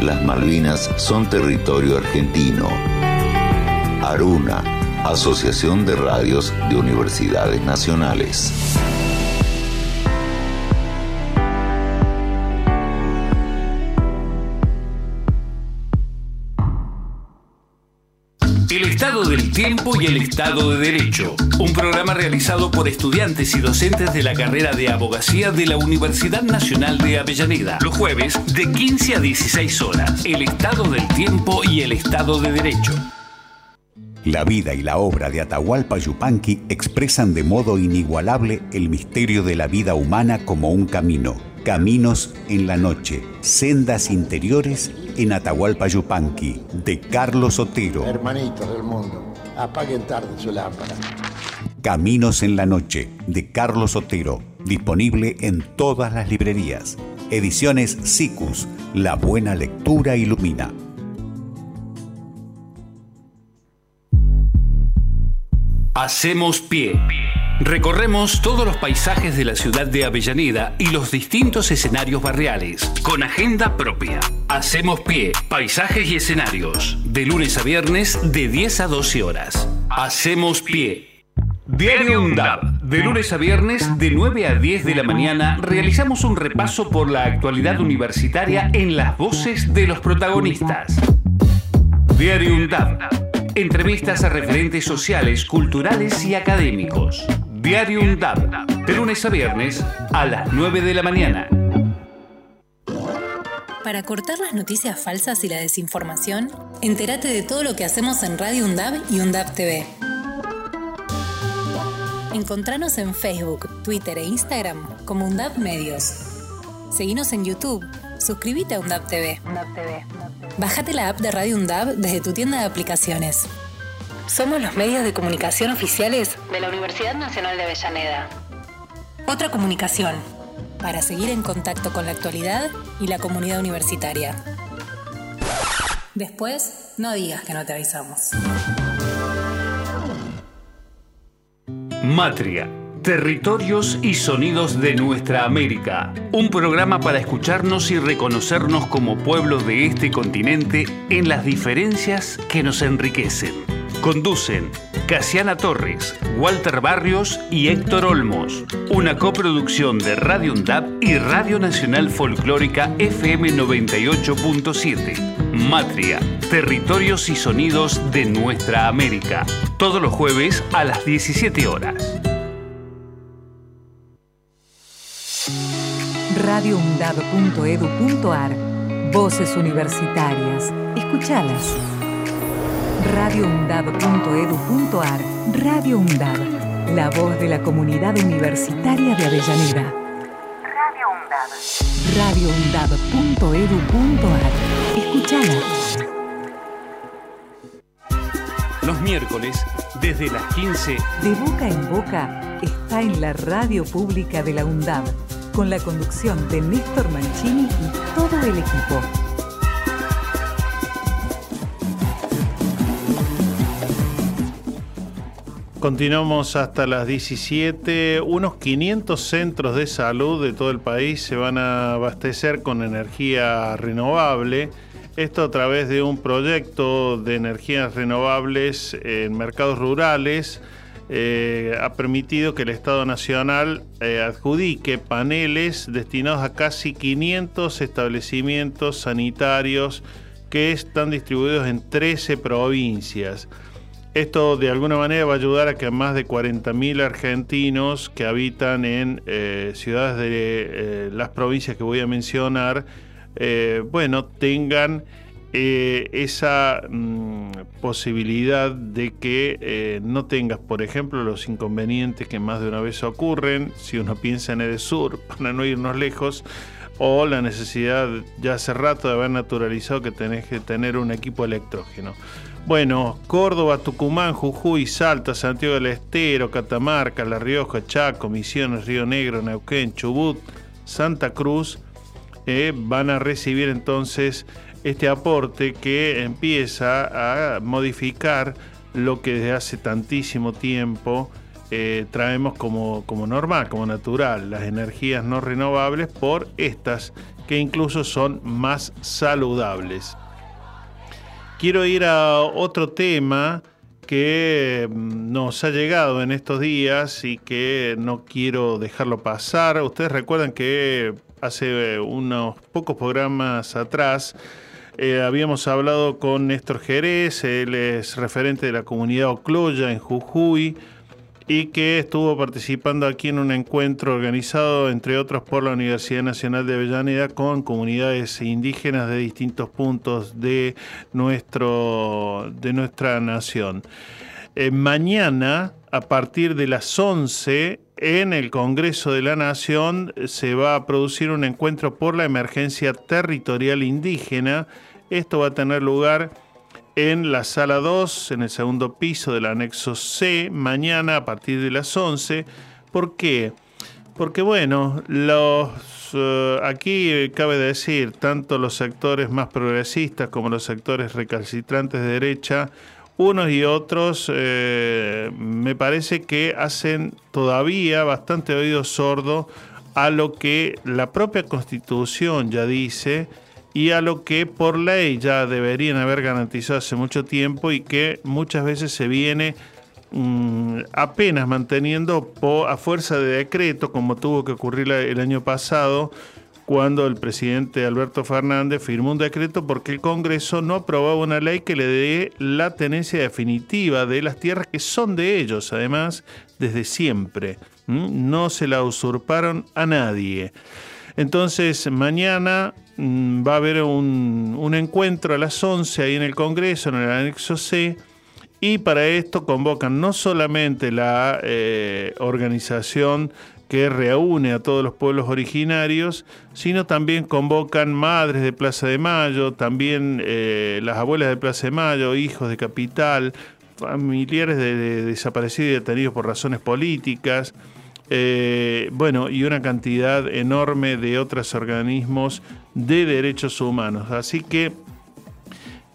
Las Malvinas son territorio argentino. Aruna, Asociación de Radios de Universidades Nacionales. Estado del Tiempo y el Estado de Derecho. Un programa realizado por estudiantes y docentes de la carrera de abogacía de la Universidad Nacional de Avellaneda. Los jueves de 15 a 16 horas. El Estado del Tiempo y el Estado de Derecho. La vida y la obra de Atahualpa Yupanqui expresan de modo inigualable el misterio de la vida humana como un camino. Caminos en la noche, sendas interiores en Atahualpa Yupanqui, de Carlos Otero. Hermanitos del mundo, apaguen tarde su lámpara. Caminos en la noche, de Carlos Otero, disponible en todas las librerías. Ediciones SICUS, la buena lectura ilumina. Hacemos pie. Recorremos todos los paisajes de la ciudad de Avellaneda y los distintos escenarios barriales, con agenda propia. Hacemos pie, paisajes y escenarios, de lunes a viernes de 10 a 12 horas. Hacemos pie. Diario UNDAB, de lunes a viernes de 9 a 10 de la mañana, realizamos un repaso por la actualidad universitaria en las voces de los protagonistas. Diario UNDAB, entrevistas a referentes sociales, culturales y académicos. Diario UNDAB, de lunes a viernes a las 9 de la mañana. Para cortar las noticias falsas y la desinformación, entérate de todo lo que hacemos en Radio UNDAB y UNDAB TV. Encontranos en Facebook, Twitter e Instagram como UNDAB Medios. Seguinos en YouTube. Suscríbete a UNDAB TV. Bájate la app de Radio UNDAB desde tu tienda de aplicaciones. Somos los medios de comunicación oficiales de la Universidad Nacional de Avellaneda. Otra comunicación para seguir en contacto con la actualidad y la comunidad universitaria. Después, no digas que no te avisamos. Matria. Territorios y sonidos de nuestra América. Un programa para escucharnos y reconocernos como pueblo de este continente en las diferencias que nos enriquecen. Conducen Casiana Torres, Walter Barrios y Héctor Olmos. Una coproducción de Radio UNDAP y Radio Nacional Folclórica FM 98.7. Matria, territorios y sonidos de nuestra América. Todos los jueves a las 17 horas. radioundab.edu.ar Voces universitarias. Escuchalas. radioundab.edu.ar Radio UNDAB. La voz de la comunidad universitaria de Avellaneda. Radio UNDAB. radioundab.edu.ar Escuchala. Los miércoles, desde las 15, De boca en boca está en la radio pública de la UNDAB, con la conducción de Néstor Mancini y todo el equipo. Continuamos hasta las 17. Unos 500 centros de salud de todo el país se van a abastecer con energía renovable. Esto a través de un proyecto de energías renovables en mercados rurales. eh, ha permitido que el Estado Nacional eh, adjudique paneles destinados a casi 500 establecimientos sanitarios que están distribuidos en 13 provincias. Esto de alguna manera va a ayudar a que más de 40.000 argentinos que habitan en eh, ciudades de eh, las provincias que voy a mencionar, eh, bueno, tengan esa mm, posibilidad de que no tengas, por ejemplo, los inconvenientes que más de una vez ocurren, si uno piensa en Edesur, para no irnos lejos, o la necesidad ya hace rato de haber naturalizado que tenés que tener un equipo electrógeno. Bueno, Córdoba, Tucumán, Jujuy, Salta, Santiago del Estero, Catamarca, La Rioja, Chaco, Misiones, Río Negro, Neuquén, Chubut, Santa Cruz, eh, van a recibir entonces este aporte que empieza a modificar lo que desde hace tantísimo tiempo eh, traemos como, como normal, como natural, las energías no renovables por estas que incluso son más saludables. Quiero ir a otro tema que mm, nos ha llegado en estos días y que no quiero dejarlo pasar. Ustedes recuerdan que hace unos pocos programas atrás eh, habíamos hablado con Néstor Jerez, él es referente de la comunidad Ocloya en Jujuy y que estuvo participando aquí en un encuentro organizado, entre otros, por la Universidad Nacional de Avellaneda con comunidades indígenas de distintos puntos de, nuestro, de nuestra nación. Eh, mañana, a partir de las 11, en el Congreso de la Nación se va a producir un encuentro por la emergencia territorial indígena. Esto va a tener lugar en la sala 2, en el segundo piso del anexo C, mañana a partir de las 11. ¿Por qué? Porque bueno, los, eh, aquí cabe decir, tanto los sectores más progresistas como los sectores recalcitrantes de derecha, unos y otros eh, me parece que hacen todavía bastante oído sordo a lo que la propia constitución ya dice y a lo que por ley ya deberían haber garantizado hace mucho tiempo y que muchas veces se viene mm, apenas manteniendo po- a fuerza de decreto, como tuvo que ocurrir el año pasado, cuando el presidente Alberto Fernández firmó un decreto porque el Congreso no aprobaba una ley que le dé la tenencia definitiva de las tierras que son de ellos, además, desde siempre. No se la usurparon a nadie. Entonces, mañana va a haber un, encuentro a las 11 ahí en el Congreso, en el anexo C, y para esto convocan no solamente la eh, organización que reúne a todos los pueblos originarios, sino también convocan madres de Plaza de Mayo, también eh, las abuelas de Plaza de Mayo, hijos de Capital, familiares de, de desaparecidos y detenidos por razones políticas, eh, bueno, y una cantidad enorme de otros organismos de derechos humanos. Así que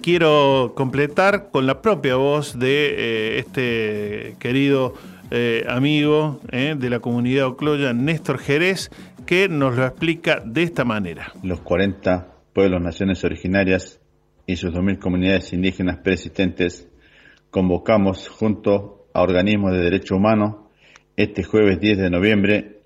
quiero completar con la propia voz de eh, este querido eh, amigo eh, de la comunidad Ocloya, Néstor Jerez, que nos lo explica de esta manera. Los 40 pueblos, naciones originarias y sus 2.000 comunidades indígenas persistentes convocamos junto a organismos de derechos humanos este jueves 10 de noviembre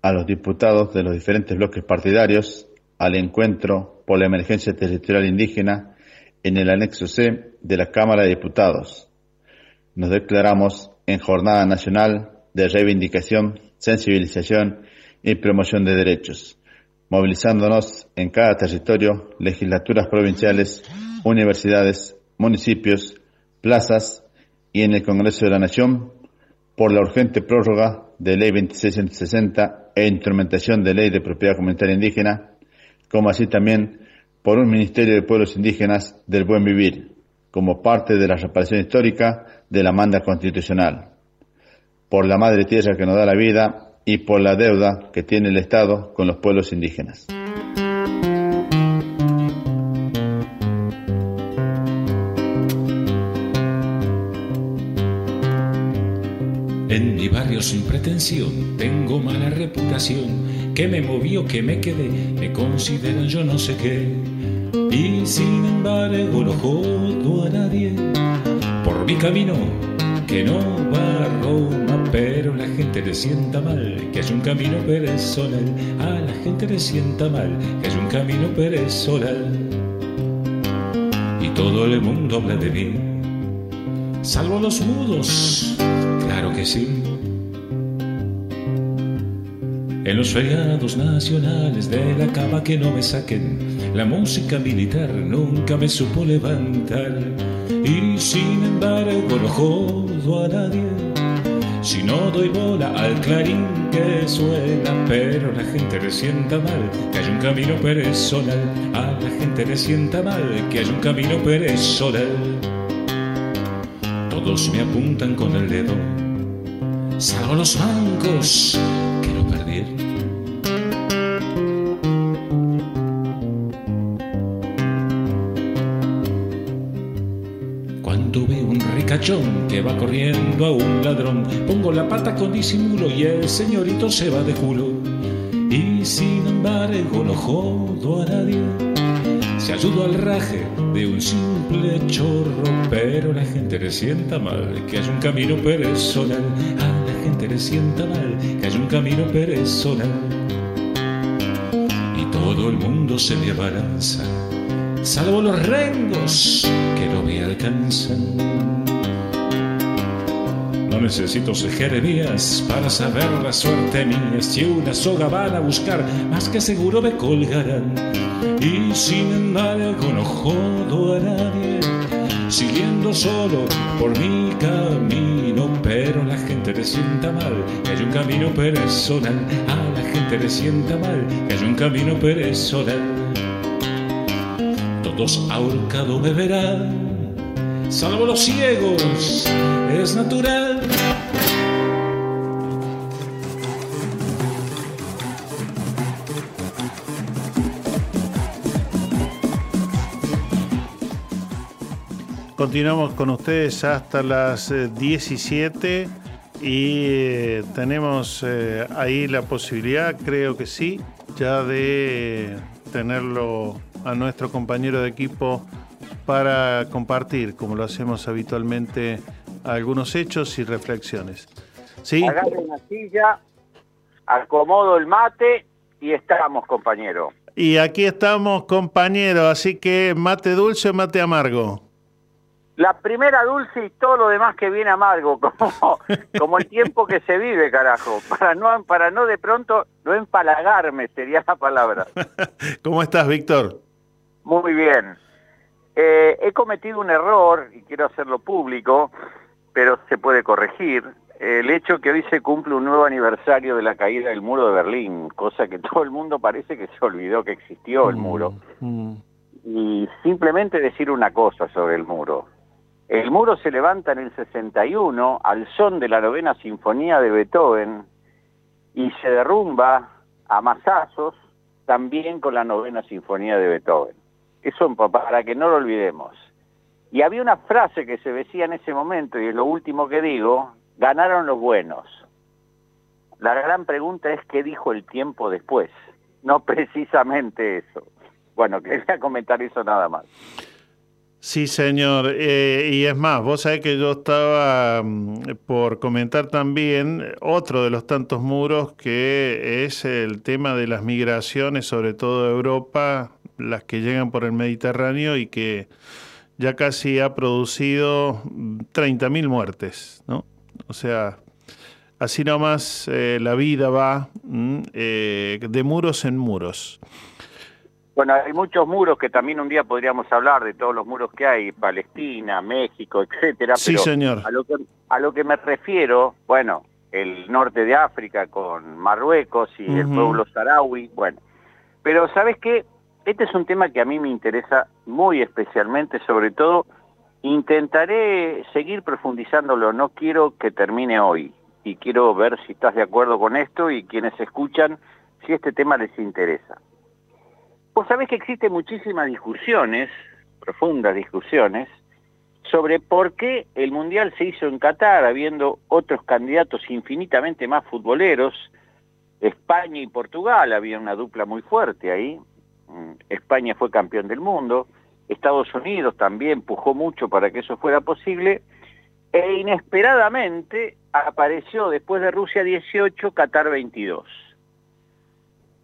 a los diputados de los diferentes bloques partidarios al encuentro por la emergencia territorial indígena en el anexo C de la Cámara de Diputados. Nos declaramos en Jornada Nacional de Reivindicación, Sensibilización y Promoción de Derechos, movilizándonos en cada territorio, legislaturas provinciales, universidades, municipios, plazas y en el Congreso de la Nación por la urgente prórroga de Ley 2660 e instrumentación de Ley de Propiedad Comunitaria Indígena, como así también por un Ministerio de Pueblos Indígenas del Buen Vivir, como parte de la reparación histórica de la manda constitucional, por la madre tierra que nos da la vida y por la deuda que tiene el Estado con los pueblos indígenas. En mi barrio sin pretensión tengo mala reputación, que me movió, que me quedé, me consideran yo no sé qué. Y sin embargo no jodo a nadie por mi camino que no va a Roma, pero la gente le sienta mal que es un camino personal. A la gente le sienta mal que es un camino personal. Y todo el mundo habla de mí, salvo los mudos, claro que sí. En los feriados nacionales de la cama que no me saquen, la música militar nunca me supo levantar. Y sin embargo no jodo a nadie, si no doy bola al clarín que suena, pero la gente le sienta mal que hay un camino personal. A la gente le sienta mal que hay un camino personal. Todos me apuntan con el dedo, salvo los bancos que va corriendo a un ladrón, pongo la pata con disimulo y el señorito se va de culo. Y sin embargo no jodo a nadie, se ayudo al raje de un simple chorro, pero la gente le sienta mal que hay un camino personal. A la gente le sienta mal que hay un camino personal. Y todo el mundo se me abalanza, salvo los rengos que no me alcanzan. No necesito Jeremías para saber la suerte mía. Si una soga van a buscar, más que seguro me colgarán. Y sin embargo no jodo a nadie, siguiendo solo por mi camino. Pero la gente le sienta mal, que hay un camino personal. A la gente le sienta mal, que hay un camino personal. Todos ahorcado me verán, salvo los ciegos, es natural. Continuamos con ustedes hasta las eh, 17 y eh, tenemos eh, ahí la posibilidad, creo que sí, ya de tenerlo a nuestro compañero de equipo para compartir, como lo hacemos habitualmente, algunos hechos y reflexiones. ¿Sí? Agarre una silla, acomodo el mate y estamos, compañero. Y aquí estamos, compañero, así que mate dulce o mate amargo. La primera dulce y todo lo demás que viene amargo, como, como el tiempo que se vive, carajo. Para no, para no de pronto no empalagarme, sería la palabra. ¿Cómo estás, Víctor? Muy bien. Eh, he cometido un error y quiero hacerlo público, pero se puede corregir. El hecho que hoy se cumple un nuevo aniversario de la caída del muro de Berlín, cosa que todo el mundo parece que se olvidó que existió el muro. Mm, Y simplemente decir una cosa sobre el muro. El muro se levanta en el 61 al son de la novena sinfonía de Beethoven y se derrumba a masazos también con la novena sinfonía de Beethoven. Eso pa- para que no lo olvidemos. Y había una frase que se decía en ese momento, y es lo último que digo, ganaron los buenos. La gran pregunta es qué dijo el tiempo después, no precisamente eso. Bueno, quería comentar eso nada más. Sí, señor. Eh, y es más, vos sabés que yo estaba mm, por comentar también otro de los tantos muros que es el tema de las migraciones, sobre todo de Europa, las que llegan por el Mediterráneo y que ya casi ha producido 30.000 muertes, ¿no? O sea, así nomás eh, la vida va mm, eh, de muros en muros. Bueno, hay muchos muros que también un día podríamos hablar de todos los muros que hay, Palestina, México, etcétera. Sí, señor. A lo, que, a lo que me refiero, bueno, el norte de África con Marruecos y el pueblo saharaui, bueno. Pero ¿sabes qué? Este es un tema que a mí me interesa muy especialmente, sobre todo intentaré seguir profundizándolo, no quiero que termine hoy y quiero ver si estás de acuerdo con esto y quienes escuchan si este tema les interesa. Vos sabés que existen muchísimas discusiones, profundas discusiones, sobre por qué el Mundial se hizo en Qatar, habiendo otros candidatos infinitamente más futboleros. España y Portugal, había una dupla muy fuerte ahí. Mm, España fue campeón del mundo. Estados Unidos también pujó mucho para que eso fuera posible. E inesperadamente apareció después de Rusia 18, Qatar 22.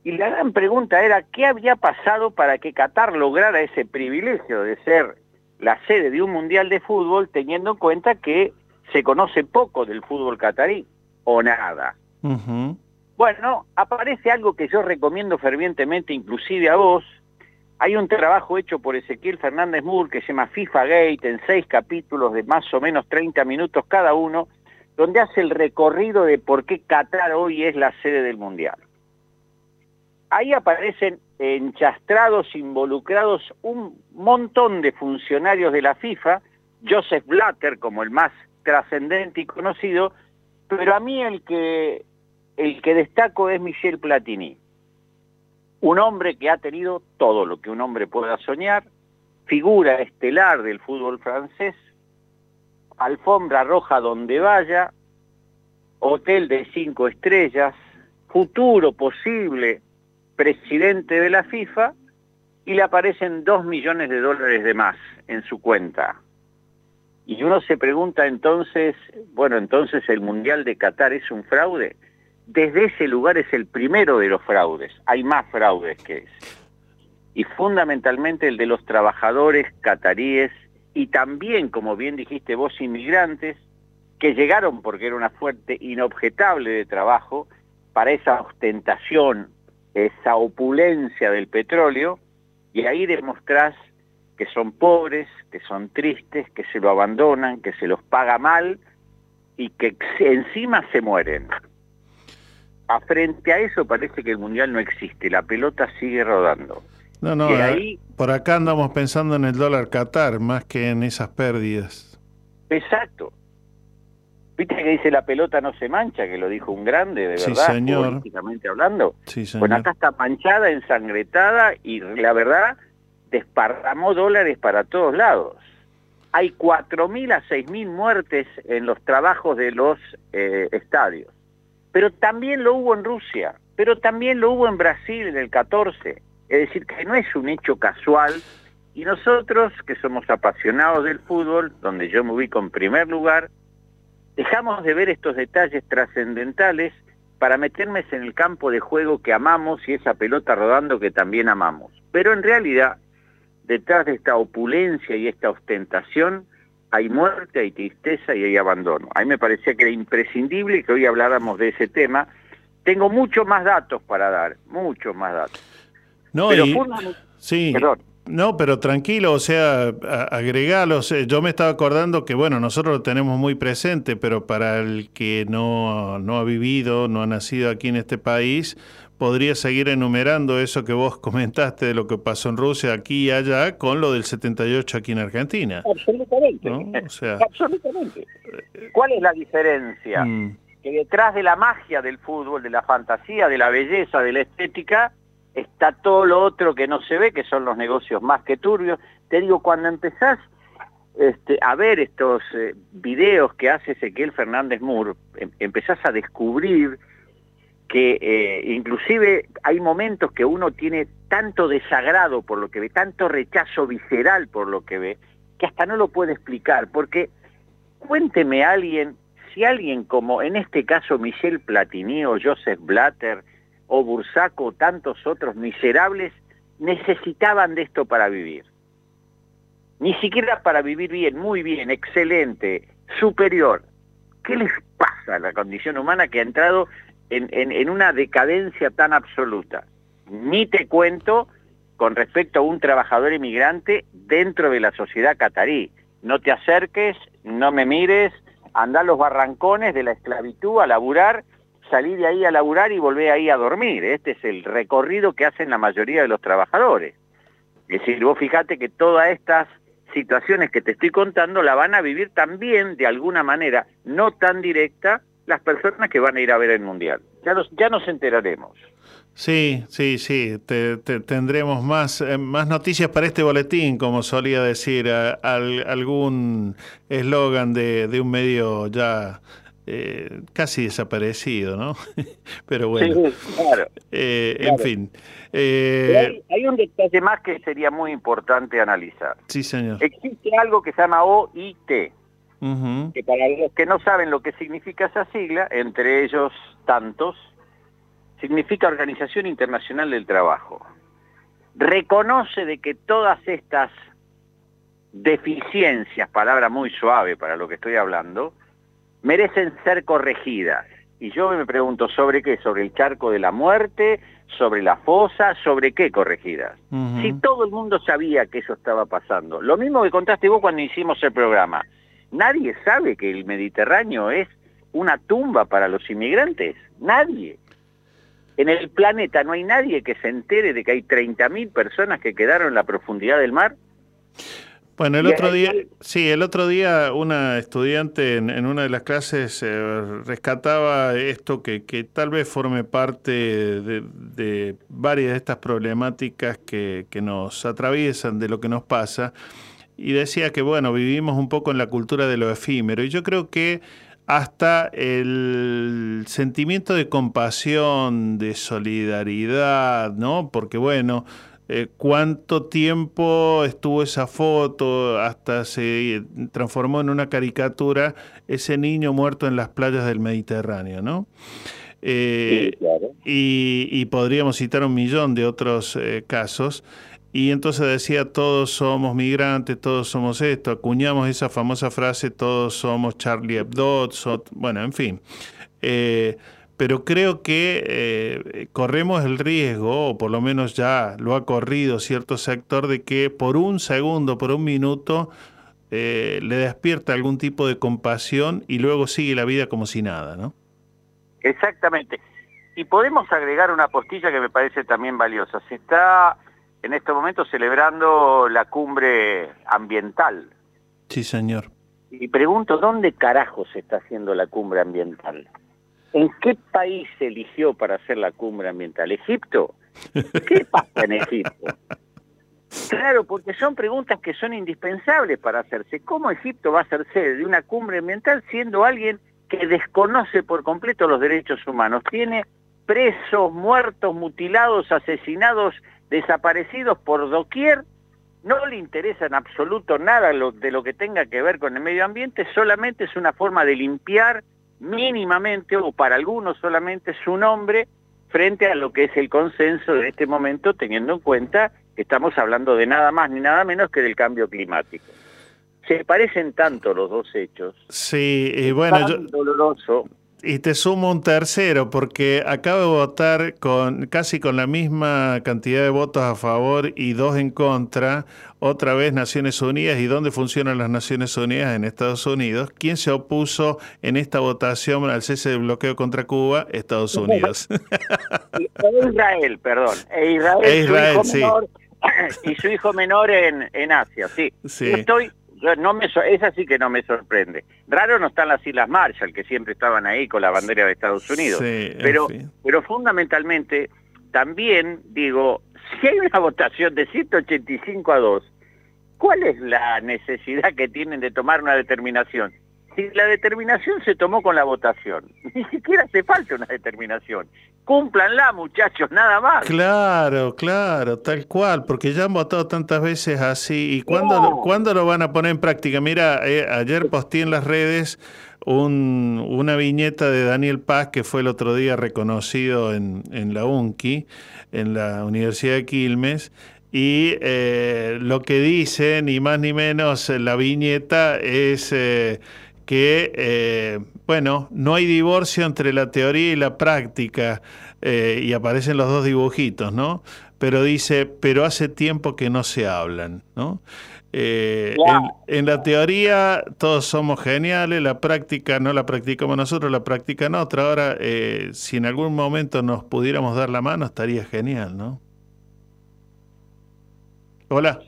Y la gran pregunta era, ¿qué había pasado para que Qatar lograra ese privilegio de ser la sede de un mundial de fútbol, teniendo en cuenta que se conoce poco del fútbol catarí, o nada? Bueno, aparece algo que yo recomiendo fervientemente, inclusive a vos. Hay un trabajo hecho por Ezequiel Fernández Moore que se llama FIFA Gate, en seis capítulos de más o menos 30 minutos cada uno, donde hace el recorrido de por qué Qatar hoy es la sede del Mundial ahí aparecen enchastrados, involucrados un montón de funcionarios de la FIFA, Joseph Blatter como el más trascendente y conocido, pero a mí el que, el que destaco es Michel Platini, un hombre que ha tenido todo lo que un hombre pueda soñar, figura estelar del fútbol francés, alfombra roja donde vaya, hotel de cinco estrellas, futuro posible presidente de la FIFA y le aparecen dos millones de dólares de más en su cuenta. Y uno se pregunta entonces, bueno, entonces el Mundial de Qatar es un fraude. Desde ese lugar es el primero de los fraudes. Hay más fraudes que ese. Y fundamentalmente el de los trabajadores cataríes y también, como bien dijiste vos, inmigrantes que llegaron porque era una fuerte inobjetable de trabajo para esa ostentación esa opulencia del petróleo y ahí demostrás que son pobres, que son tristes, que se lo abandonan, que se los paga mal y que encima se mueren. A frente a eso parece que el mundial no existe, la pelota sigue rodando. No, no, ahí, por acá andamos pensando en el dólar Qatar más que en esas pérdidas. Exacto. ¿Viste que dice la pelota no se mancha? Que lo dijo un grande, de sí, verdad, señor. políticamente hablando. Sí, señor. Bueno, acá está manchada, ensangretada y la verdad desparramó dólares para todos lados. Hay 4.000 a 6.000 muertes en los trabajos de los eh, estadios. Pero también lo hubo en Rusia, pero también lo hubo en Brasil en el 14. Es decir, que no es un hecho casual. Y nosotros, que somos apasionados del fútbol, donde yo me ubico en primer lugar, Dejamos de ver estos detalles trascendentales para meternos en el campo de juego que amamos y esa pelota rodando que también amamos. Pero en realidad, detrás de esta opulencia y esta ostentación, hay muerte, hay tristeza y hay abandono. A mí me parecía que era imprescindible que hoy habláramos de ese tema. Tengo muchos más datos para dar, muchos más datos. No, Pero y- sí. Perdón. No, pero tranquilo, o sea, agregalos. Yo me estaba acordando que, bueno, nosotros lo tenemos muy presente, pero para el que no, no ha vivido, no ha nacido aquí en este país, podría seguir enumerando eso que vos comentaste de lo que pasó en Rusia, aquí y allá, con lo del 78 aquí en Argentina. Absolutamente. ¿no? O sea, Absolutamente. ¿Cuál es la diferencia? mm, Que detrás de la magia del fútbol, de la fantasía, de la belleza, de la estética, está todo lo otro que no se ve, que son los negocios más que turbios. Te digo, cuando empezás este, a ver estos eh, videos que hace Ezequiel Fernández Moore, em- empezás a descubrir que eh, inclusive hay momentos que uno tiene tanto desagrado por lo que ve, tanto rechazo visceral por lo que ve, que hasta no lo puede explicar, porque cuénteme alguien, si alguien como en este caso Michel Platini o Joseph Blatter o Bursaco o tantos otros miserables necesitaban de esto para vivir. Ni siquiera para vivir bien, muy bien, excelente, superior. ¿Qué les pasa a la condición humana que ha entrado en, en- una decadencia tan absoluta? Ni te cuento con respecto a un trabajador inmigrante dentro de la sociedad catarí. No te acerques, no me mires, anda a los barrancones de la esclavitud a laburar, salí de ahí a laburar y volvé ahí a dormir. Este es el recorrido que hacen la mayoría de los trabajadores. Es decir, vos fíjate que todas estas situaciones que te estoy contando la van a vivir también de alguna manera, no tan directa, las personas que van a ir a ver el Mundial. Ya nos, ya nos enteraremos. Sí, sí, sí. Te, te- tendremos más, eh, más noticias para este boletín, como solía decir al- algún eslogan de, de un medio ya eh, casi desaparecido, ¿no? Pero bueno. Sí, claro. Eh, claro. En fin. Eh, hay, hay un detalle más que sería muy importante analizar. sí, señor. Existe algo que se llama OIT, que para los que no saben lo que significa esa sigla, entre ellos tantos, significa Organización Internacional del Trabajo. Reconoce de que todas estas deficiencias, palabra muy suave para lo que estoy hablando, merecen ser corregidas. Y yo me pregunto, ¿sobre qué? ¿Sobre el charco de la muerte? ¿Sobre la fosa? ¿Sobre qué corregidas? Si todo el mundo sabía que eso estaba pasando. Lo mismo que contaste vos cuando hicimos el programa. Nadie sabe que el Mediterráneo es una tumba para los inmigrantes. Nadie. En el planeta no hay nadie que se entere de que hay 30.000 personas que quedaron en la profundidad del mar. Bueno, el otro día, sí, el otro día una estudiante en, en una de las clases eh, rescataba esto que, que tal vez forme parte de, de varias de estas problemáticas que, que nos atraviesan, de lo que nos pasa, y decía que, bueno, vivimos un poco en la cultura de lo efímero, y yo creo que hasta el sentimiento de compasión, de solidaridad, ¿no? Porque, bueno, eh, cuánto tiempo estuvo esa foto hasta se transformó en una caricatura ese niño muerto en las playas del Mediterráneo, ¿no? Eh, y, y podríamos citar un millón de otros eh, casos. Y entonces decía, todos somos migrantes, todos somos esto, acuñamos esa famosa frase, todos somos Charlie Hebdo, so- bueno, en fin. Eh, pero creo que eh, corremos el riesgo, o por lo menos ya lo ha corrido cierto sector, de que por un segundo, por un minuto, eh, le despierta algún tipo de compasión y luego sigue la vida como si nada, ¿no? Exactamente. Y podemos agregar una postilla que me parece también valiosa. Se está en este momento celebrando la cumbre ambiental. Sí, señor. Y pregunto, ¿dónde carajo se está haciendo la cumbre ambiental? ¿En qué país se eligió para hacer la cumbre ambiental? ¿Egipto? ¿Qué pasa en Egipto? Claro, porque son preguntas que son indispensables para hacerse. ¿Cómo Egipto va a ser sede de una cumbre ambiental siendo alguien que desconoce por completo los derechos humanos? Tiene presos, muertos, mutilados, asesinados, desaparecidos por doquier. No le interesa en absoluto nada lo- de lo que tenga que ver con el medio ambiente, solamente es una forma de limpiar mínimamente o para algunos solamente su nombre frente a lo que es el consenso de este momento, teniendo en cuenta que estamos hablando de nada más ni nada menos que del cambio climático. Se parecen tanto los dos hechos, Sí, y bueno, tan yo, doloroso. Y te sumo un tercero, porque acabo de votar con casi con la misma cantidad de votos a favor y dos en contra, otra vez Naciones Unidas. ¿Y dónde funcionan las Naciones Unidas? En Estados Unidos. ¿Quién se opuso en esta votación al cese del bloqueo contra Cuba? Estados Unidos. E Israel, perdón. E Israel, E Israel, su hijo sí. menor, y su hijo menor en, en Asia, sí. Sí. Estoy, yo no me, so- esa sí que no me sorprende. Raro no están las Islas Marshall, que siempre estaban ahí con la bandera de Estados Unidos. Sí, pero, fin. pero fundamentalmente, también digo, si hay una votación de 185 a 2, ¿cuál es la necesidad que tienen de tomar una determinación? Si la determinación se tomó con la votación, ni siquiera hace falta una determinación. Cúmplanla, muchachos, nada más. Claro, claro, tal cual, porque ya han votado tantas veces así. ¿Y cuándo, lo, ¿cuándo lo van a poner en práctica? Mira, eh, ayer posté en las redes un, una viñeta de Daniel Paz, que fue el otro día reconocido en, en la UNCI, en la Universidad de Quilmes, y eh, lo que dice, ni más ni menos, la viñeta es eh, que, eh, bueno, no hay divorcio entre la teoría y la práctica, eh, y aparecen los dos dibujitos, ¿no? Pero dice, pero hace tiempo que no se hablan, ¿no? Eh, en, en, la teoría todos somos geniales, la práctica no la practicamos nosotros, la practican otra. Ahora, eh, si en algún momento nos pudiéramos dar la mano, estaría genial, ¿no? Hola.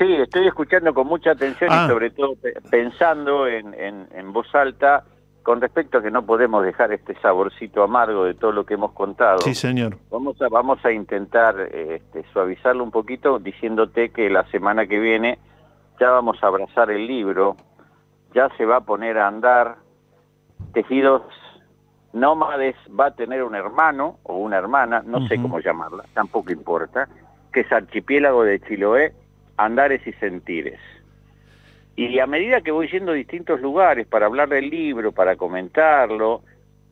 Sí, estoy escuchando con mucha atención Ah. y sobre todo pe- pensando en, en, en voz alta con respecto a que no podemos dejar este saborcito amargo de todo lo que hemos contado. Sí, señor. Vamos a, vamos a intentar este, suavizarlo un poquito diciéndote que la semana que viene ya vamos a abrazar el libro, ya se va a poner a andar, Tejidos Nómades va a tener un hermano o una hermana, no sé cómo llamarla, tampoco importa, que es Archipiélago de Chiloé, Andares y Sentires. Y a medida que voy yendo a distintos lugares para hablar del libro, para comentarlo,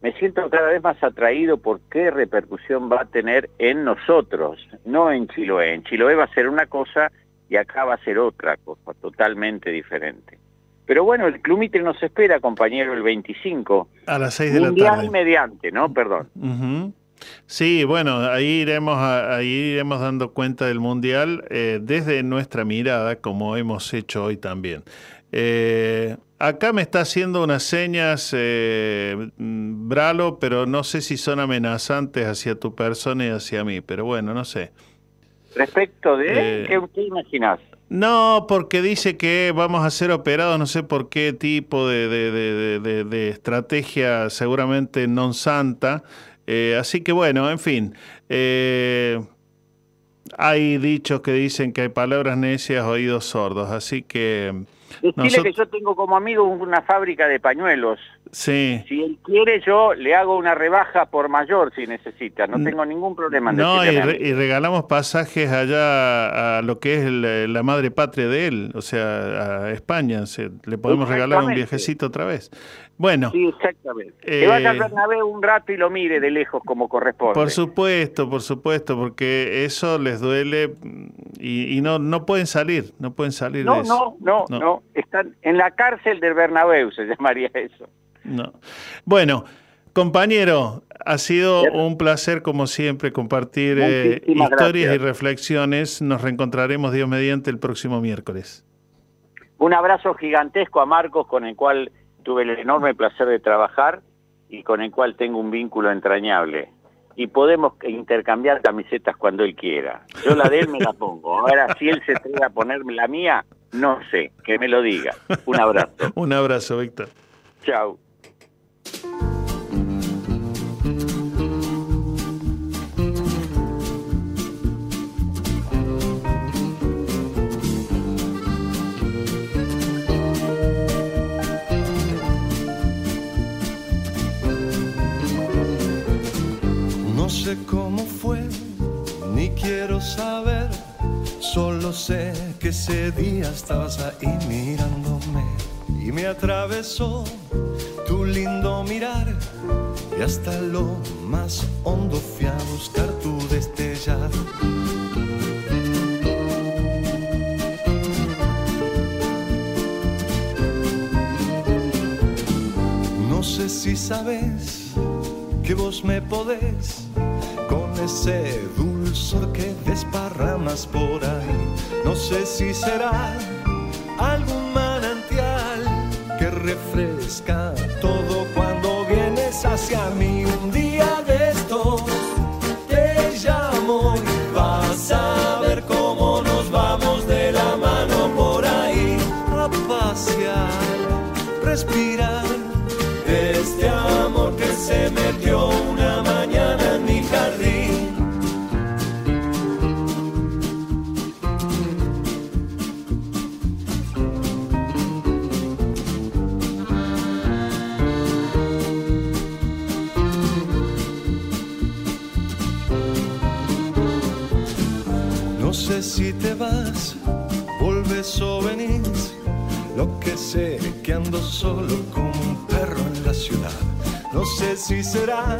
me siento cada vez más atraído por qué repercusión va a tener en nosotros, no en Chiloé. En Chiloé va a ser una cosa y acá va a ser otra cosa, totalmente diferente. Pero bueno, el Club Mitre nos espera, compañero, el 25. A las 6 de la Mundial tarde. mediante, ¿no? Perdón. Sí, bueno, ahí iremos, a- ahí iremos dando cuenta del Mundial eh, desde nuestra mirada, como hemos hecho hoy también. Eh, acá me está haciendo unas señas, eh, Bralo, pero no sé si son amenazantes hacia tu persona y hacia mí, pero bueno, no sé. Respecto de... Eh, ¿Qué, qué imaginás? No, porque dice que vamos a ser operados, no sé por qué tipo de- de- de- de estrategia, seguramente non santa. Eh, así que bueno, en fin. eh, hay dichos que dicen que hay palabras necias, oídos sordos. Así que. Decirle nosotros- que yo tengo como amigo una fábrica de pañuelos. Sí. Si él quiere, yo le hago una rebaja por mayor si necesita. No tengo ningún problema en No, y, re- regalamos pasajes allá a lo que es el- la madre patria de él, o sea, a España. Se- le podemos regalar un viajecito otra vez. Bueno. Sí, exactamente. Eh, que vaya al Bernabéu un rato y lo mire de lejos como corresponde. Por supuesto, por supuesto, porque eso les duele mm, y, y no, no pueden salir, no pueden salir de no, eso. no, no, no, Están en la cárcel del Bernabéu, se llamaría eso. No. Bueno, compañero, ha sido un placer como siempre compartir eh, historias y reflexiones. Nos reencontraremos Dios mediante el próximo miércoles. Un abrazo gigantesco a Marcos, con el cual tuve el enorme placer de trabajar y con el cual tengo un vínculo entrañable. Y podemos intercambiar camisetas cuando él quiera. Yo la de él me la pongo. Ahora, si él se atreve a ponerme la mía, no sé, que me lo diga. Un abrazo. Un abrazo, Víctor. Chao. Cómo fue, ni quiero saber. Solo sé que ese día estabas ahí mirándome y me atravesó tu lindo mirar. Y hasta lo más hondo fui a buscar tu destellar. No sé si sabes que vos me podés ese dulzor que desparramas por ahí. No sé si será algún manantial que refresca todo cuando vienes hacia mí. Un día de estos te llamo vas a ver cómo nos vamos de la mano por ahí a pasear, respirar este amor que se metió si te vas, volves o venís. Lo que sé que ando solo como un perro en la ciudad. No sé si será